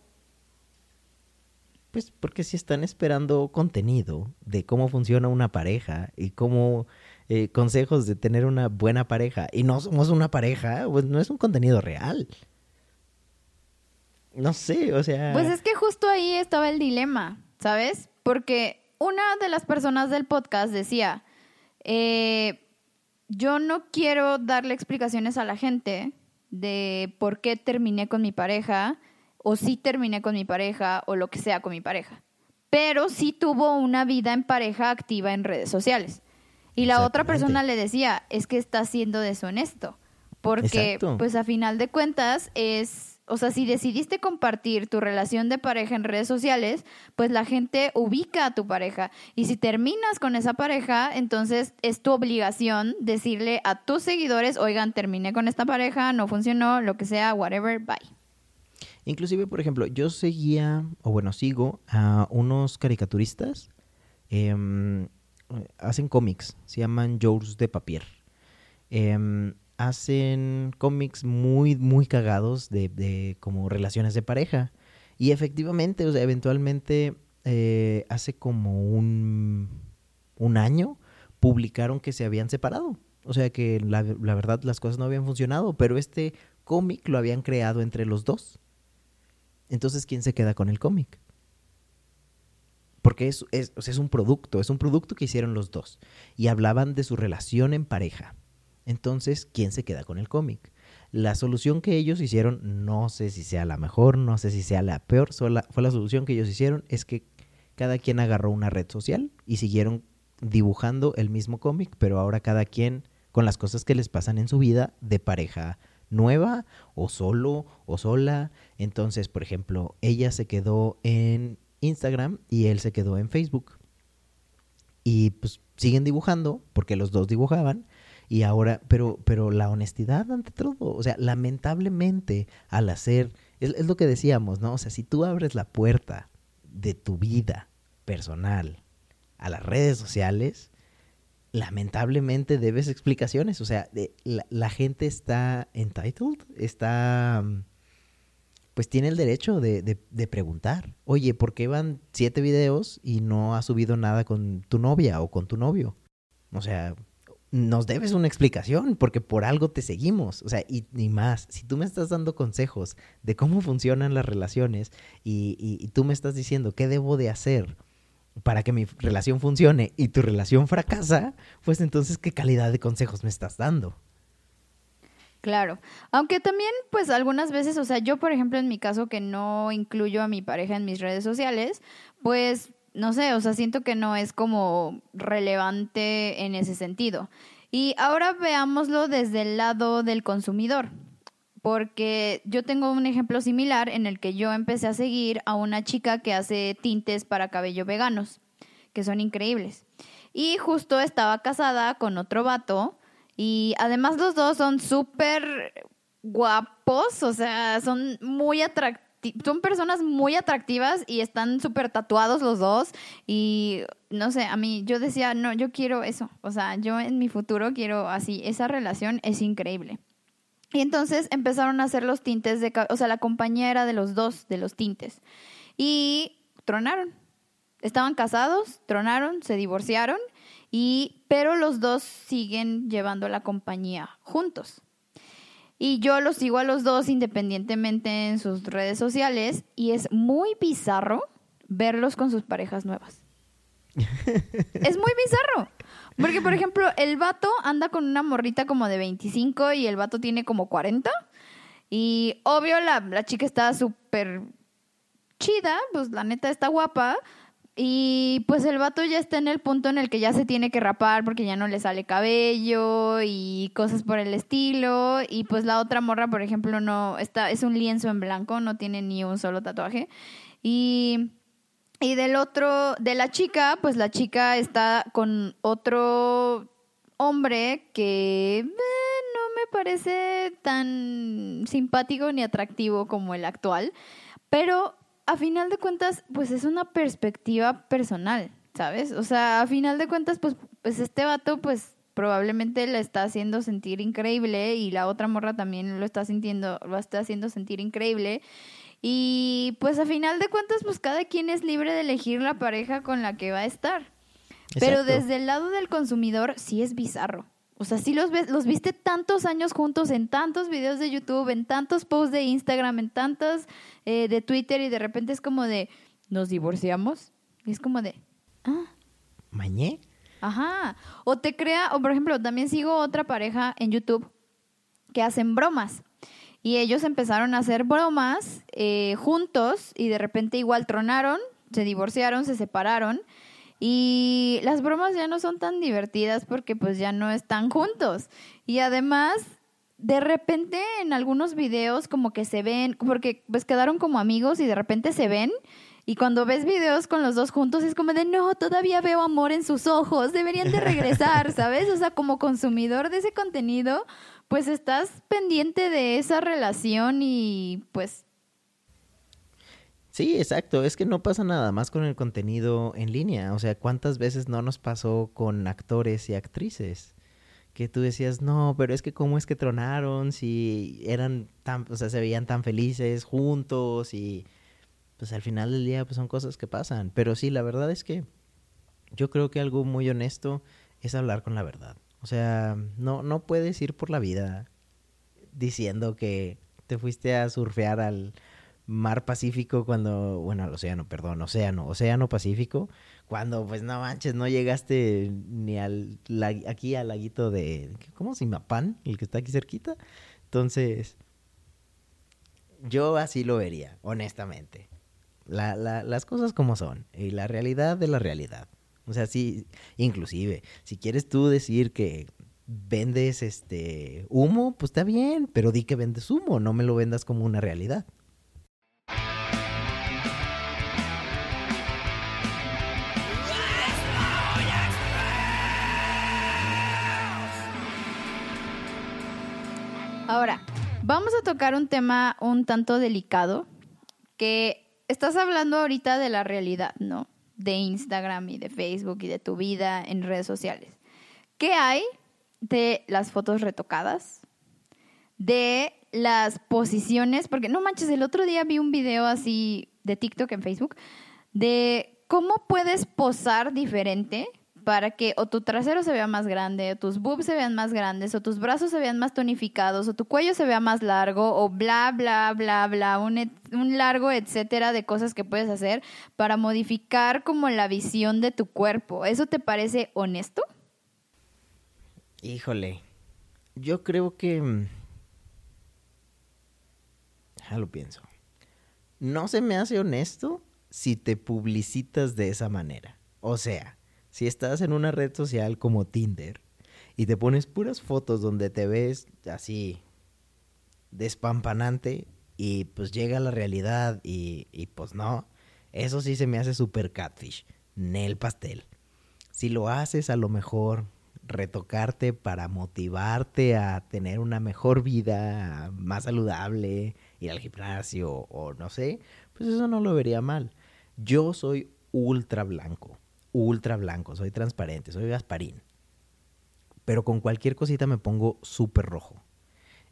Pues porque si están esperando contenido de cómo funciona una pareja y cómo eh, consejos de tener una buena pareja y no somos una pareja, pues no es un contenido real. No sé, o sea... Pues es que justo ahí estaba el dilema, ¿sabes? Porque una de las personas del podcast decía, eh, yo no quiero darle explicaciones a la gente de por qué terminé con mi pareja o si terminé con mi pareja o lo que sea con mi pareja. Pero sí tuvo una vida en pareja activa en redes sociales. Y la otra persona le decía, es que está siendo deshonesto. Porque, pues a final de cuentas, es o sea, si decidiste compartir tu relación de pareja en redes sociales, pues la gente ubica a tu pareja. Y si terminas con esa pareja, entonces es tu obligación decirle a tus seguidores, oigan, terminé con esta pareja, no funcionó, lo que sea, whatever, bye. Inclusive, por ejemplo, yo seguía, o bueno, sigo a unos caricaturistas. Em, hacen cómics, se llaman Jours de Papier. Eh, hacen cómics muy, muy cagados de, de, como relaciones de pareja. Y efectivamente, o sea, eventualmente, eh, hace como un, un año, publicaron que se habían separado. O sea que la, la verdad las cosas no habían funcionado, pero este cómic lo habían creado entre los dos. Entonces, ¿quién se queda con el cómic? Porque es, es, es un producto, es un producto que hicieron los dos. Y hablaban de su relación en pareja. Entonces, ¿quién se queda con el cómic? La solución que ellos hicieron, no sé si sea la mejor, no sé si sea la peor, fue la solución que ellos hicieron, es que cada quien agarró una red social y siguieron dibujando el mismo cómic, pero ahora cada quien con las cosas que les pasan en su vida de pareja nueva o solo o sola. Entonces, por ejemplo, ella se quedó en Instagram y él se quedó en Facebook. Y pues siguen dibujando porque los dos dibujaban y ahora, pero, pero la honestidad ante todo, o sea, lamentablemente al hacer, es, es lo que decíamos, ¿no? O sea, si tú abres la puerta de tu vida personal a las redes sociales, lamentablemente debes explicaciones. O sea, la, gente está entitled, está, pues tiene el derecho de, de, de, preguntar, oye, ¿por qué van siete videos y no has subido nada con tu novia o con tu novio? O sea, nos debes una explicación porque por algo te seguimos. O sea, y, más, si tú me estás dando consejos de cómo funcionan las relaciones y, y tú me estás diciendo qué debo de hacer para que mi relación funcione y tu relación fracasa, pues entonces qué calidad de consejos me estás dando. Claro, aunque también pues algunas veces, o sea, yo por ejemplo en mi caso que no incluyo a mi pareja en mis redes sociales, pues no sé, o sea, siento que no es como relevante en ese sentido. Y ahora veámoslo desde el lado del consumidor porque yo tengo un ejemplo similar en el que yo empecé a seguir a una chica que hace tintes para cabello veganos, que son increíbles. Y justo estaba casada con otro vato y además los dos son súper guapos, o sea, son muy atractivos. Son personas muy atractivas y están súper tatuados los dos. Y no sé, a mí yo decía, no, yo quiero eso. O sea, yo en mi futuro quiero así. Esa relación es increíble. Y entonces empezaron a hacer los tintes de, o sea, la compañía era de los dos, de los tintes. Y tronaron. Estaban casados, tronaron, se divorciaron, y, pero los dos siguen llevando la compañía juntos. Y yo los sigo a los dos independientemente en sus redes sociales y es muy bizarro verlos con sus parejas nuevas. es muy bizarro. Porque, por ejemplo, el vato anda con una morrita como de 25 y el vato tiene como 40. Y obvio, la, la chica está súper chida, pues la neta está guapa. Y pues el vato ya está en el punto en el que ya se tiene que rapar porque ya no le sale cabello y cosas por el estilo. Y pues la otra morra, por ejemplo, no está, es un lienzo en blanco, no tiene ni un solo tatuaje. Y y del otro, de la chica, pues la chica está con otro hombre que eh, no me parece tan simpático ni atractivo como el actual, pero a final de cuentas, pues es una perspectiva personal, ¿sabes? O sea, a final de cuentas, pues, pues este vato, pues probablemente la está haciendo sentir increíble y la otra morra también lo está sintiendo, lo está haciendo sentir increíble. Y pues a final de cuentas, pues cada quien es libre de elegir la pareja con la que va a estar. Exacto. Pero desde el lado del consumidor sí es bizarro. O sea, sí los, ves, los viste tantos años juntos en tantos videos de YouTube, en tantos posts de Instagram, en tantos eh, de Twitter y de repente es como de, ¿nos divorciamos? Y es como de, ah. ¿Mañé? Ajá. O te crea, o por ejemplo, también sigo otra pareja en YouTube que hacen bromas. Y ellos empezaron a hacer bromas eh, juntos y de repente igual tronaron, se divorciaron, se separaron. Y las bromas ya no son tan divertidas porque pues ya no están juntos. Y además, de repente en algunos videos como que se ven, porque pues quedaron como amigos y de repente se ven. Y cuando ves videos con los dos juntos es como de, no, todavía veo amor en sus ojos, deberían de regresar, ¿sabes? O sea, como consumidor de ese contenido, pues estás pendiente de esa relación y pues... Sí, exacto. Es que no pasa nada más con el contenido en línea. O sea, ¿cuántas veces no nos pasó con actores y actrices? Que tú decías, no, pero es que cómo es que tronaron si eran tan, o sea, se veían tan felices juntos y pues al final del día pues son cosas que pasan. Pero sí, la verdad es que yo creo que algo muy honesto es hablar con la verdad. O sea, no, no puedes ir por la vida diciendo que te fuiste a surfear al mar Pacífico cuando, bueno, al océano, perdón, océano, océano Pacífico, cuando pues no manches, no llegaste ni al aquí al laguito de, ¿cómo se llama? El que está aquí cerquita. Entonces, yo así lo vería, honestamente. La, la, las cosas como son y la realidad de la realidad. O sea, sí, inclusive, si quieres tú decir que vendes este humo, pues está bien, pero di que vendes humo, no me lo vendas como una realidad. Ahora, vamos a tocar un tema un tanto delicado, que estás hablando ahorita de la realidad, ¿no? De Instagram y de Facebook y de tu vida en redes sociales. ¿Qué hay de las fotos retocadas? De las posiciones, porque no manches, el otro día vi un video así de TikTok en Facebook de cómo puedes posar diferente para que o tu trasero se vea más grande, o tus boobs se vean más grandes, o tus brazos se vean más tonificados, o tu cuello se vea más largo, o bla, bla, bla, bla, un, un largo etcétera de cosas que puedes hacer para modificar como la visión de tu cuerpo. ¿Eso te parece honesto? Híjole, yo creo que... mm, Ya lo pienso. No se me hace honesto si te publicitas de esa manera. O sea, si estás en una red social como Tinder y te pones puras fotos donde te ves así despampanante y pues llega la realidad y, y pues no, eso sí se me hace super catfish, Nel pastel. Si lo haces a lo mejor retocarte para motivarte a tener una mejor vida, más saludable, ir al gimnasio o no sé, pues eso no lo vería mal. Yo soy ultra blanco, ultra blanco, soy transparente, soy Gasparín. Pero con cualquier cosita me pongo súper rojo.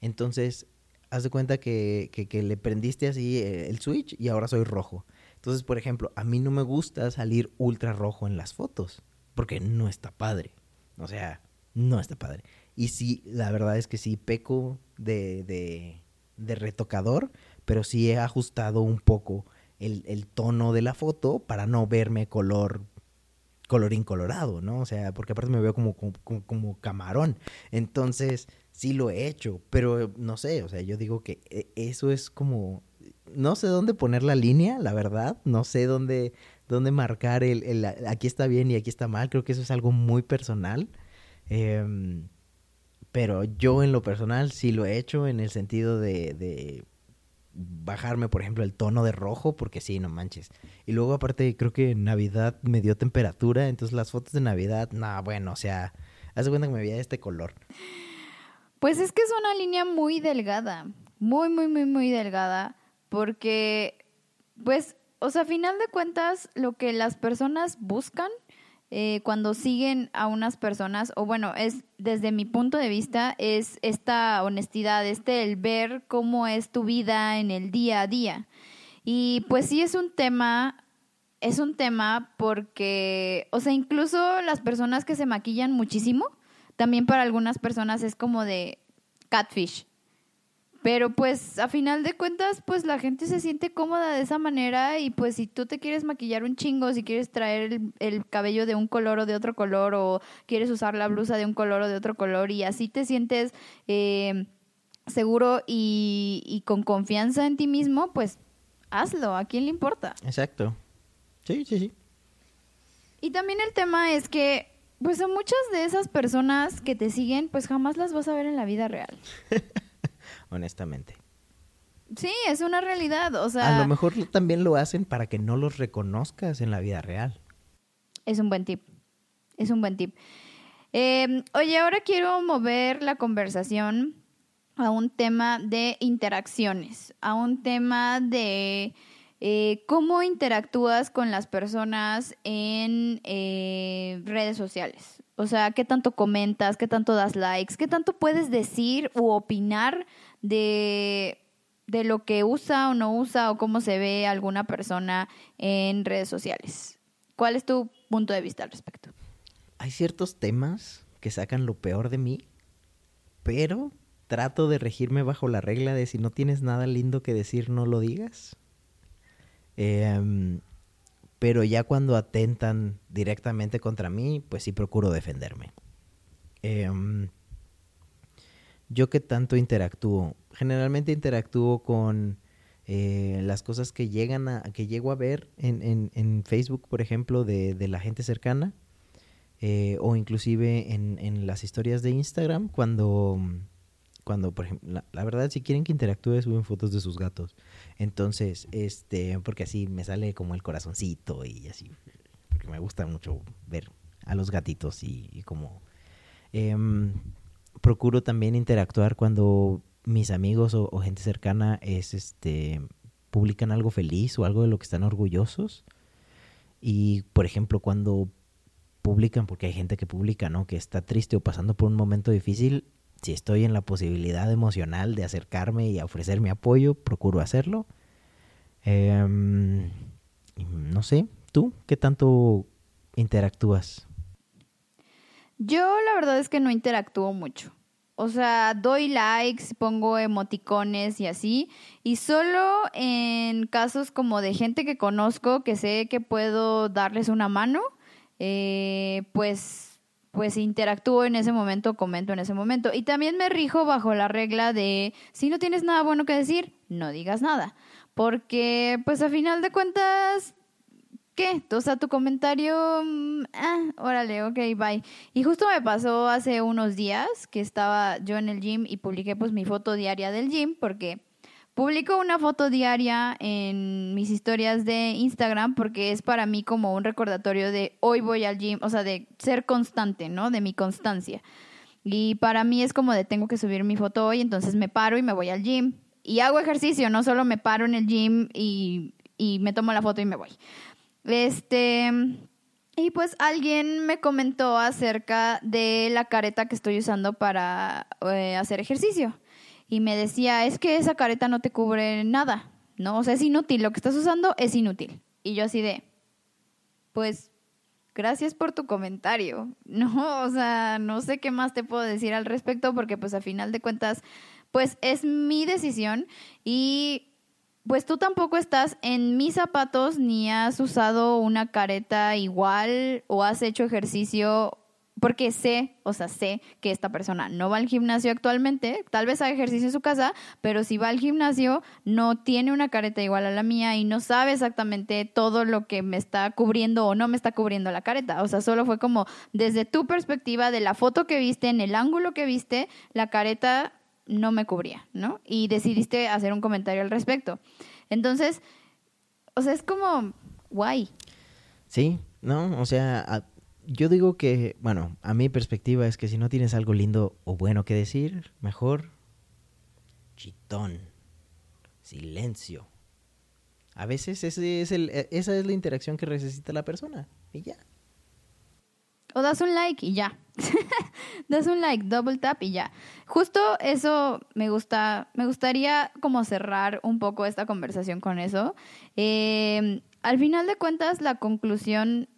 Entonces, haz de cuenta que, que- le prendiste así eh, el switch y ahora soy rojo. Entonces, por ejemplo, a mí no me gusta salir ultra rojo en las fotos, porque no está padre. O sea, no está padre. Y sí, la verdad es que sí, peco de, de, retocador, pero sí he ajustado un poco el tono de la foto para no verme color colorín colorado, ¿no? O sea, porque aparte me veo como, como, camarón. Entonces, sí lo he hecho, pero no sé, o sea, yo digo que eh, eso es como, no sé dónde poner la línea, la verdad, no sé dónde, dónde marcar el, el aquí está bien y aquí está mal, creo que eso es algo muy personal. Em, pero yo en lo personal sí lo he hecho en el sentido de bajarme, por ejemplo, el tono de rojo, porque sí, no manches. Y luego aparte creo que Navidad me dio temperatura, entonces las fotos de Navidad, no, bueno, o sea, haz de cuenta que me veía este color. Pues es que es una línea muy delgada, muy, muy, muy, muy delgada, porque, pues, o sea, a final de cuentas, lo que las personas buscan eh, cuando siguen a unas personas, o bueno, es desde mi punto de vista, es esta honestidad, este el ver cómo es tu vida en el día a día. Y pues sí es un tema, es un tema porque, o sea, incluso las personas que se maquillan muchísimo, también para algunas personas es como de catfish. Pero pues a final de cuentas, pues la gente se siente cómoda de esa manera y pues si tú te quieres maquillar un chingo, si quieres traer el, el cabello de un color o de otro color o quieres usar la blusa de un color o de otro color y así te sientes eh, seguro y, y con confianza en ti mismo, pues hazlo, ¿a quién le importa? Exacto. Sí, sí, sí. Y también el tema es que, pues a muchas de esas personas que te siguen, pues jamás las vas a ver en la vida real. Honestamente. Sí, es una realidad, o sea, A lo mejor también lo hacen para que no los reconozcas en la vida real. es un buen tip, es un buen tip. Eh, oye, ahora quiero mover la conversación a un tema de interacciones, a un tema de eh, cómo interactúas con las personas en eh, redes sociales. O sea, qué tanto comentas, qué tanto das likes, qué tanto puedes decir u opinar de, de lo que usa o no usa o cómo se ve alguna persona en redes sociales. ¿Cuál es tu punto de vista al respecto? Hay ciertos temas que sacan lo peor de mí, pero trato de regirme bajo la regla de si no tienes nada lindo que decir, no lo digas. Em, pero ya cuando atentan directamente contra mí, pues sí procuro defenderme. Em, yo que tanto interactúo, generalmente interactúo con eh, las cosas que llegan a, que llego a ver en, en- en Facebook, por ejemplo, de, de la gente cercana. Eh, o inclusive en, en, las historias de Instagram, cuando, cuando por ejemplo, la, la, verdad, si quieren que interactúe, suben fotos de sus gatos. Entonces, este, porque así me sale como el corazoncito y así, porque me gusta mucho ver a los gatitos y, y como... Eh, procuro también interactuar cuando mis amigos o, gente cercana es este publican algo feliz o algo de lo que están orgullosos. Y por ejemplo, cuando publican, porque hay gente que publica, ¿no? Que está triste o pasando por un momento difícil, si estoy en la posibilidad emocional de acercarme y ofrecer mi apoyo, procuro hacerlo. Eh, no sé, ¿tú qué tanto interactúas? Yo la verdad es que no interactúo mucho. O sea, doy likes, pongo emoticones y así. Y solo en casos como de gente que conozco, que sé que puedo darles una mano, eh, pues, pues interactúo en ese momento, comento en ese momento. Y también me rijo bajo la regla de, si no tienes nada bueno que decir, no digas nada. Porque, pues a final de cuentas, ¿qué? O sea, tu comentario, mm, ah, órale, ok, bye. Y justo me pasó hace unos días que estaba yo en el gym y publiqué pues mi foto diaria del gym porque publico una foto diaria en mis historias de Instagram porque es para mí como un recordatorio de hoy voy al gym, o sea, de ser constante, ¿no? De mi constancia. Y para mí es como de tengo que subir mi foto hoy, entonces me paro y me voy al gym. Y hago ejercicio, no solo me paro en el gym y, y me tomo la foto y me voy. Este, y pues alguien me comentó acerca de la careta que estoy usando para eh, hacer ejercicio. Y me decía, es que esa careta no te cubre nada, ¿no? O sea, es inútil, lo que estás usando es inútil. Y yo así de, pues, gracias por tu comentario. No, o sea, no sé qué más te puedo decir al respecto porque pues a final de cuentas, pues es mi decisión y pues tú tampoco estás en mis zapatos ni has usado una careta igual o has hecho ejercicio porque sé, o sea, sé que esta persona no va al gimnasio actualmente, tal vez haga ejercicio en su casa, pero si va al gimnasio no tiene una careta igual a la mía y no sabe exactamente todo lo que me está cubriendo o no me está cubriendo la careta. O sea, solo fue como desde tu perspectiva de la foto que viste, en el ángulo que viste, la careta no me cubría, ¿no? Y decidiste hacer un comentario al respecto. Entonces, o sea, es como, guay. Sí, no, o sea, yo digo que, bueno, a mi perspectiva es que si no tienes algo lindo o bueno que decir, mejor chitón, silencio. A veces ese es el, e, esa es la interacción que necesita la persona y ya. O das un like y ya. das un like, double tap y ya. Justo eso me gusta, me gustaría como cerrar un poco esta conversación con eso. Eh, al final de cuentas, la conclusión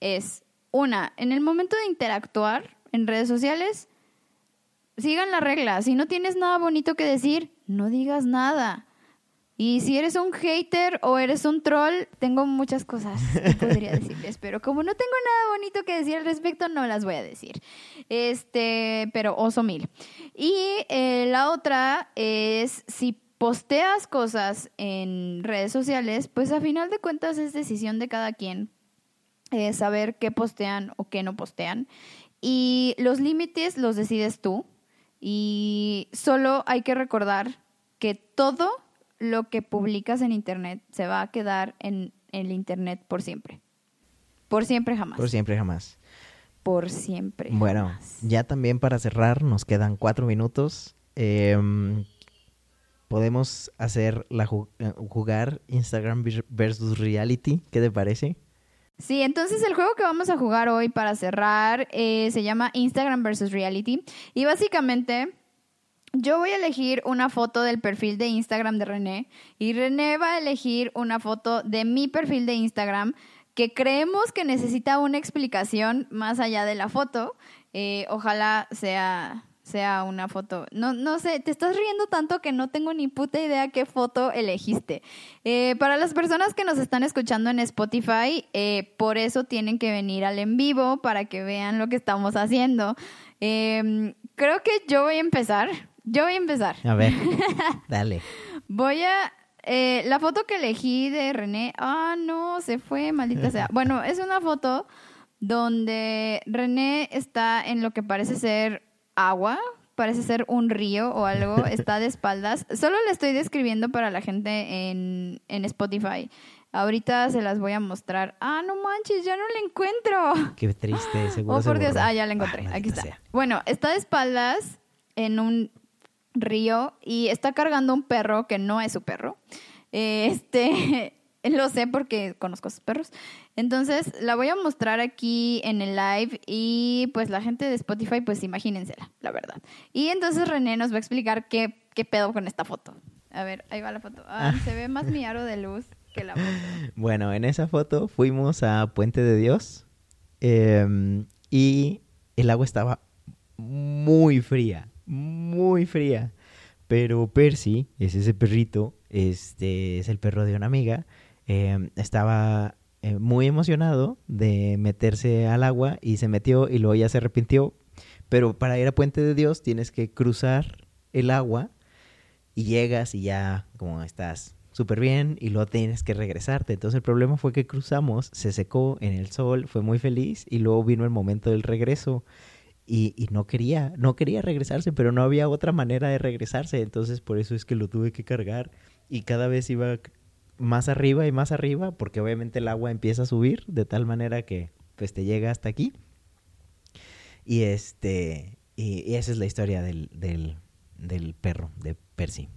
es, una, en el momento de interactuar en redes sociales, sigan la regla. Si no tienes nada bonito que decir, no digas nada. Y si eres un hater o eres un troll, tengo muchas cosas que podría decirles, pero como no tengo nada bonito que decir al respecto, no las voy a decir. Este, pero oso mil. Y eh, la otra es si posteas cosas en redes sociales, pues a final de cuentas es decisión de cada quien eh, saber qué postean o qué no postean. Y los límites los decides tú. Y solo hay que recordar que todo lo que publicas en Internet se va a quedar en el Internet por siempre. Por siempre jamás. Por siempre jamás. Por siempre. Bueno, ya también para cerrar, nos quedan cuatro minutos. Em, podemos hacer la eh, jugar Instagram versus reality. ¿Qué te parece? Sí, entonces el juego que vamos a jugar hoy para cerrar eh, se llama Instagram versus reality. Y básicamente yo voy a elegir una foto del perfil de Instagram de René y René va a elegir una foto de mi perfil de Instagram que creemos que necesita una explicación más allá de la foto. Eh, ojalá sea, sea una foto. No, no sé, te estás riendo tanto que no tengo ni puta idea qué foto elegiste. Eh, para las personas que nos están escuchando en Spotify, eh, por eso tienen que venir al en vivo para que vean lo que estamos haciendo. Em, creo que yo voy a empezar. Yo voy a empezar. A ver, dale. voy a... Eh, la foto que elegí de René, ah, no, se fue, maldita sea. Bueno, es una foto donde René está en lo que parece ser agua, parece ser un río o algo, está de espaldas. Solo le estoy describiendo para la gente en, en Spotify. Ahorita se las voy a mostrar. Ah, no manches, ya no la encuentro. Qué triste, seguro. Oh, por Dios. Ah, ya la encontré. Ah, Aquí está. sea. Bueno, está de espaldas en un río y está cargando un perro que no es su perro. Eh, Este, lo sé porque conozco a sus perros. Entonces, la voy a mostrar aquí en el live y pues la gente de Spotify, pues imagínensela, la verdad. Y entonces René nos va a explicar qué, qué pedo con esta foto. A ver, ahí va la foto. Ah, Ah. Se ve más mi aro de luz que la foto. Bueno, en esa foto fuimos a Puente de Dios em, y el agua estaba muy fría, muy fría. Pero Percy, es ese perrito, este es el perro de una amiga, em, estaba eh, muy emocionado de meterse al agua y se metió y luego ya se arrepintió. Pero para ir a Puente de Dios tienes que cruzar el agua y llegas y ya como estás súper bien y luego tienes que regresarte. Entonces el problema fue que cruzamos, se secó en el sol, fue muy feliz y luego vino el momento del regreso y, y no quería, no quería regresarse, pero no había otra manera de regresarse. Entonces por eso es que lo tuve que cargar y cada vez iba más arriba y más arriba porque obviamente el agua empieza a subir de tal manera que pues te llega hasta aquí. Y este, y, y esa es la historia del, del, del perro, de Percy.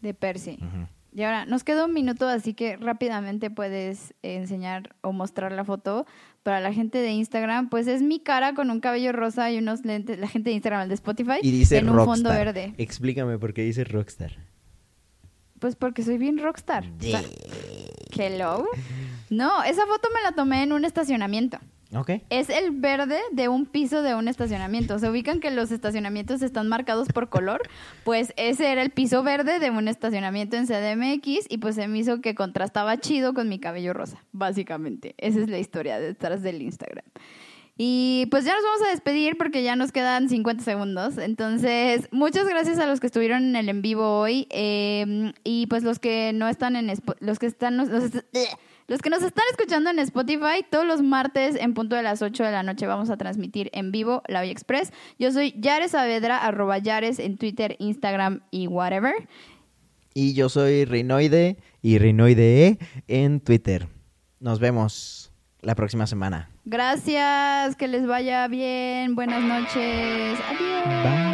De Percy. Y ahora, nos queda un minuto, así que rápidamente puedes enseñar o mostrar la foto para la gente de Instagram. Pues es mi cara con un cabello rosa y unos lentes, la gente de Instagram, el de Spotify, Y dice en un Rockstar. fondo verde. Explícame por qué dice Rockstar. Pues porque soy bien rockstar. O sea, hello. No, esa foto me la tomé en un estacionamiento. Ok. Es el verde de un piso de un estacionamiento. Se ubican que los estacionamientos están marcados por color. Pues ese era el piso verde de un estacionamiento en CDMX y pues se me hizo que contrastaba chido con mi cabello rosa, básicamente. Esa es la historia detrás del Instagram. Y pues ya nos vamos a despedir porque ya nos quedan 50 segundos. Entonces, muchas gracias a los que estuvieron en el en vivo hoy. eh, y pues los que no están en los que están los- los que nos están escuchando en Spotify, todos los martes en punto de las 8 de la noche vamos a transmitir en vivo la Hoy Express. Yo soy Yares Saavedra, arroba Yares en Twitter, Instagram y whatever. Y yo soy Rinoide y Rinoide E en Twitter. Nos vemos la próxima semana. Gracias, que les vaya bien, buenas noches, adiós. Bye.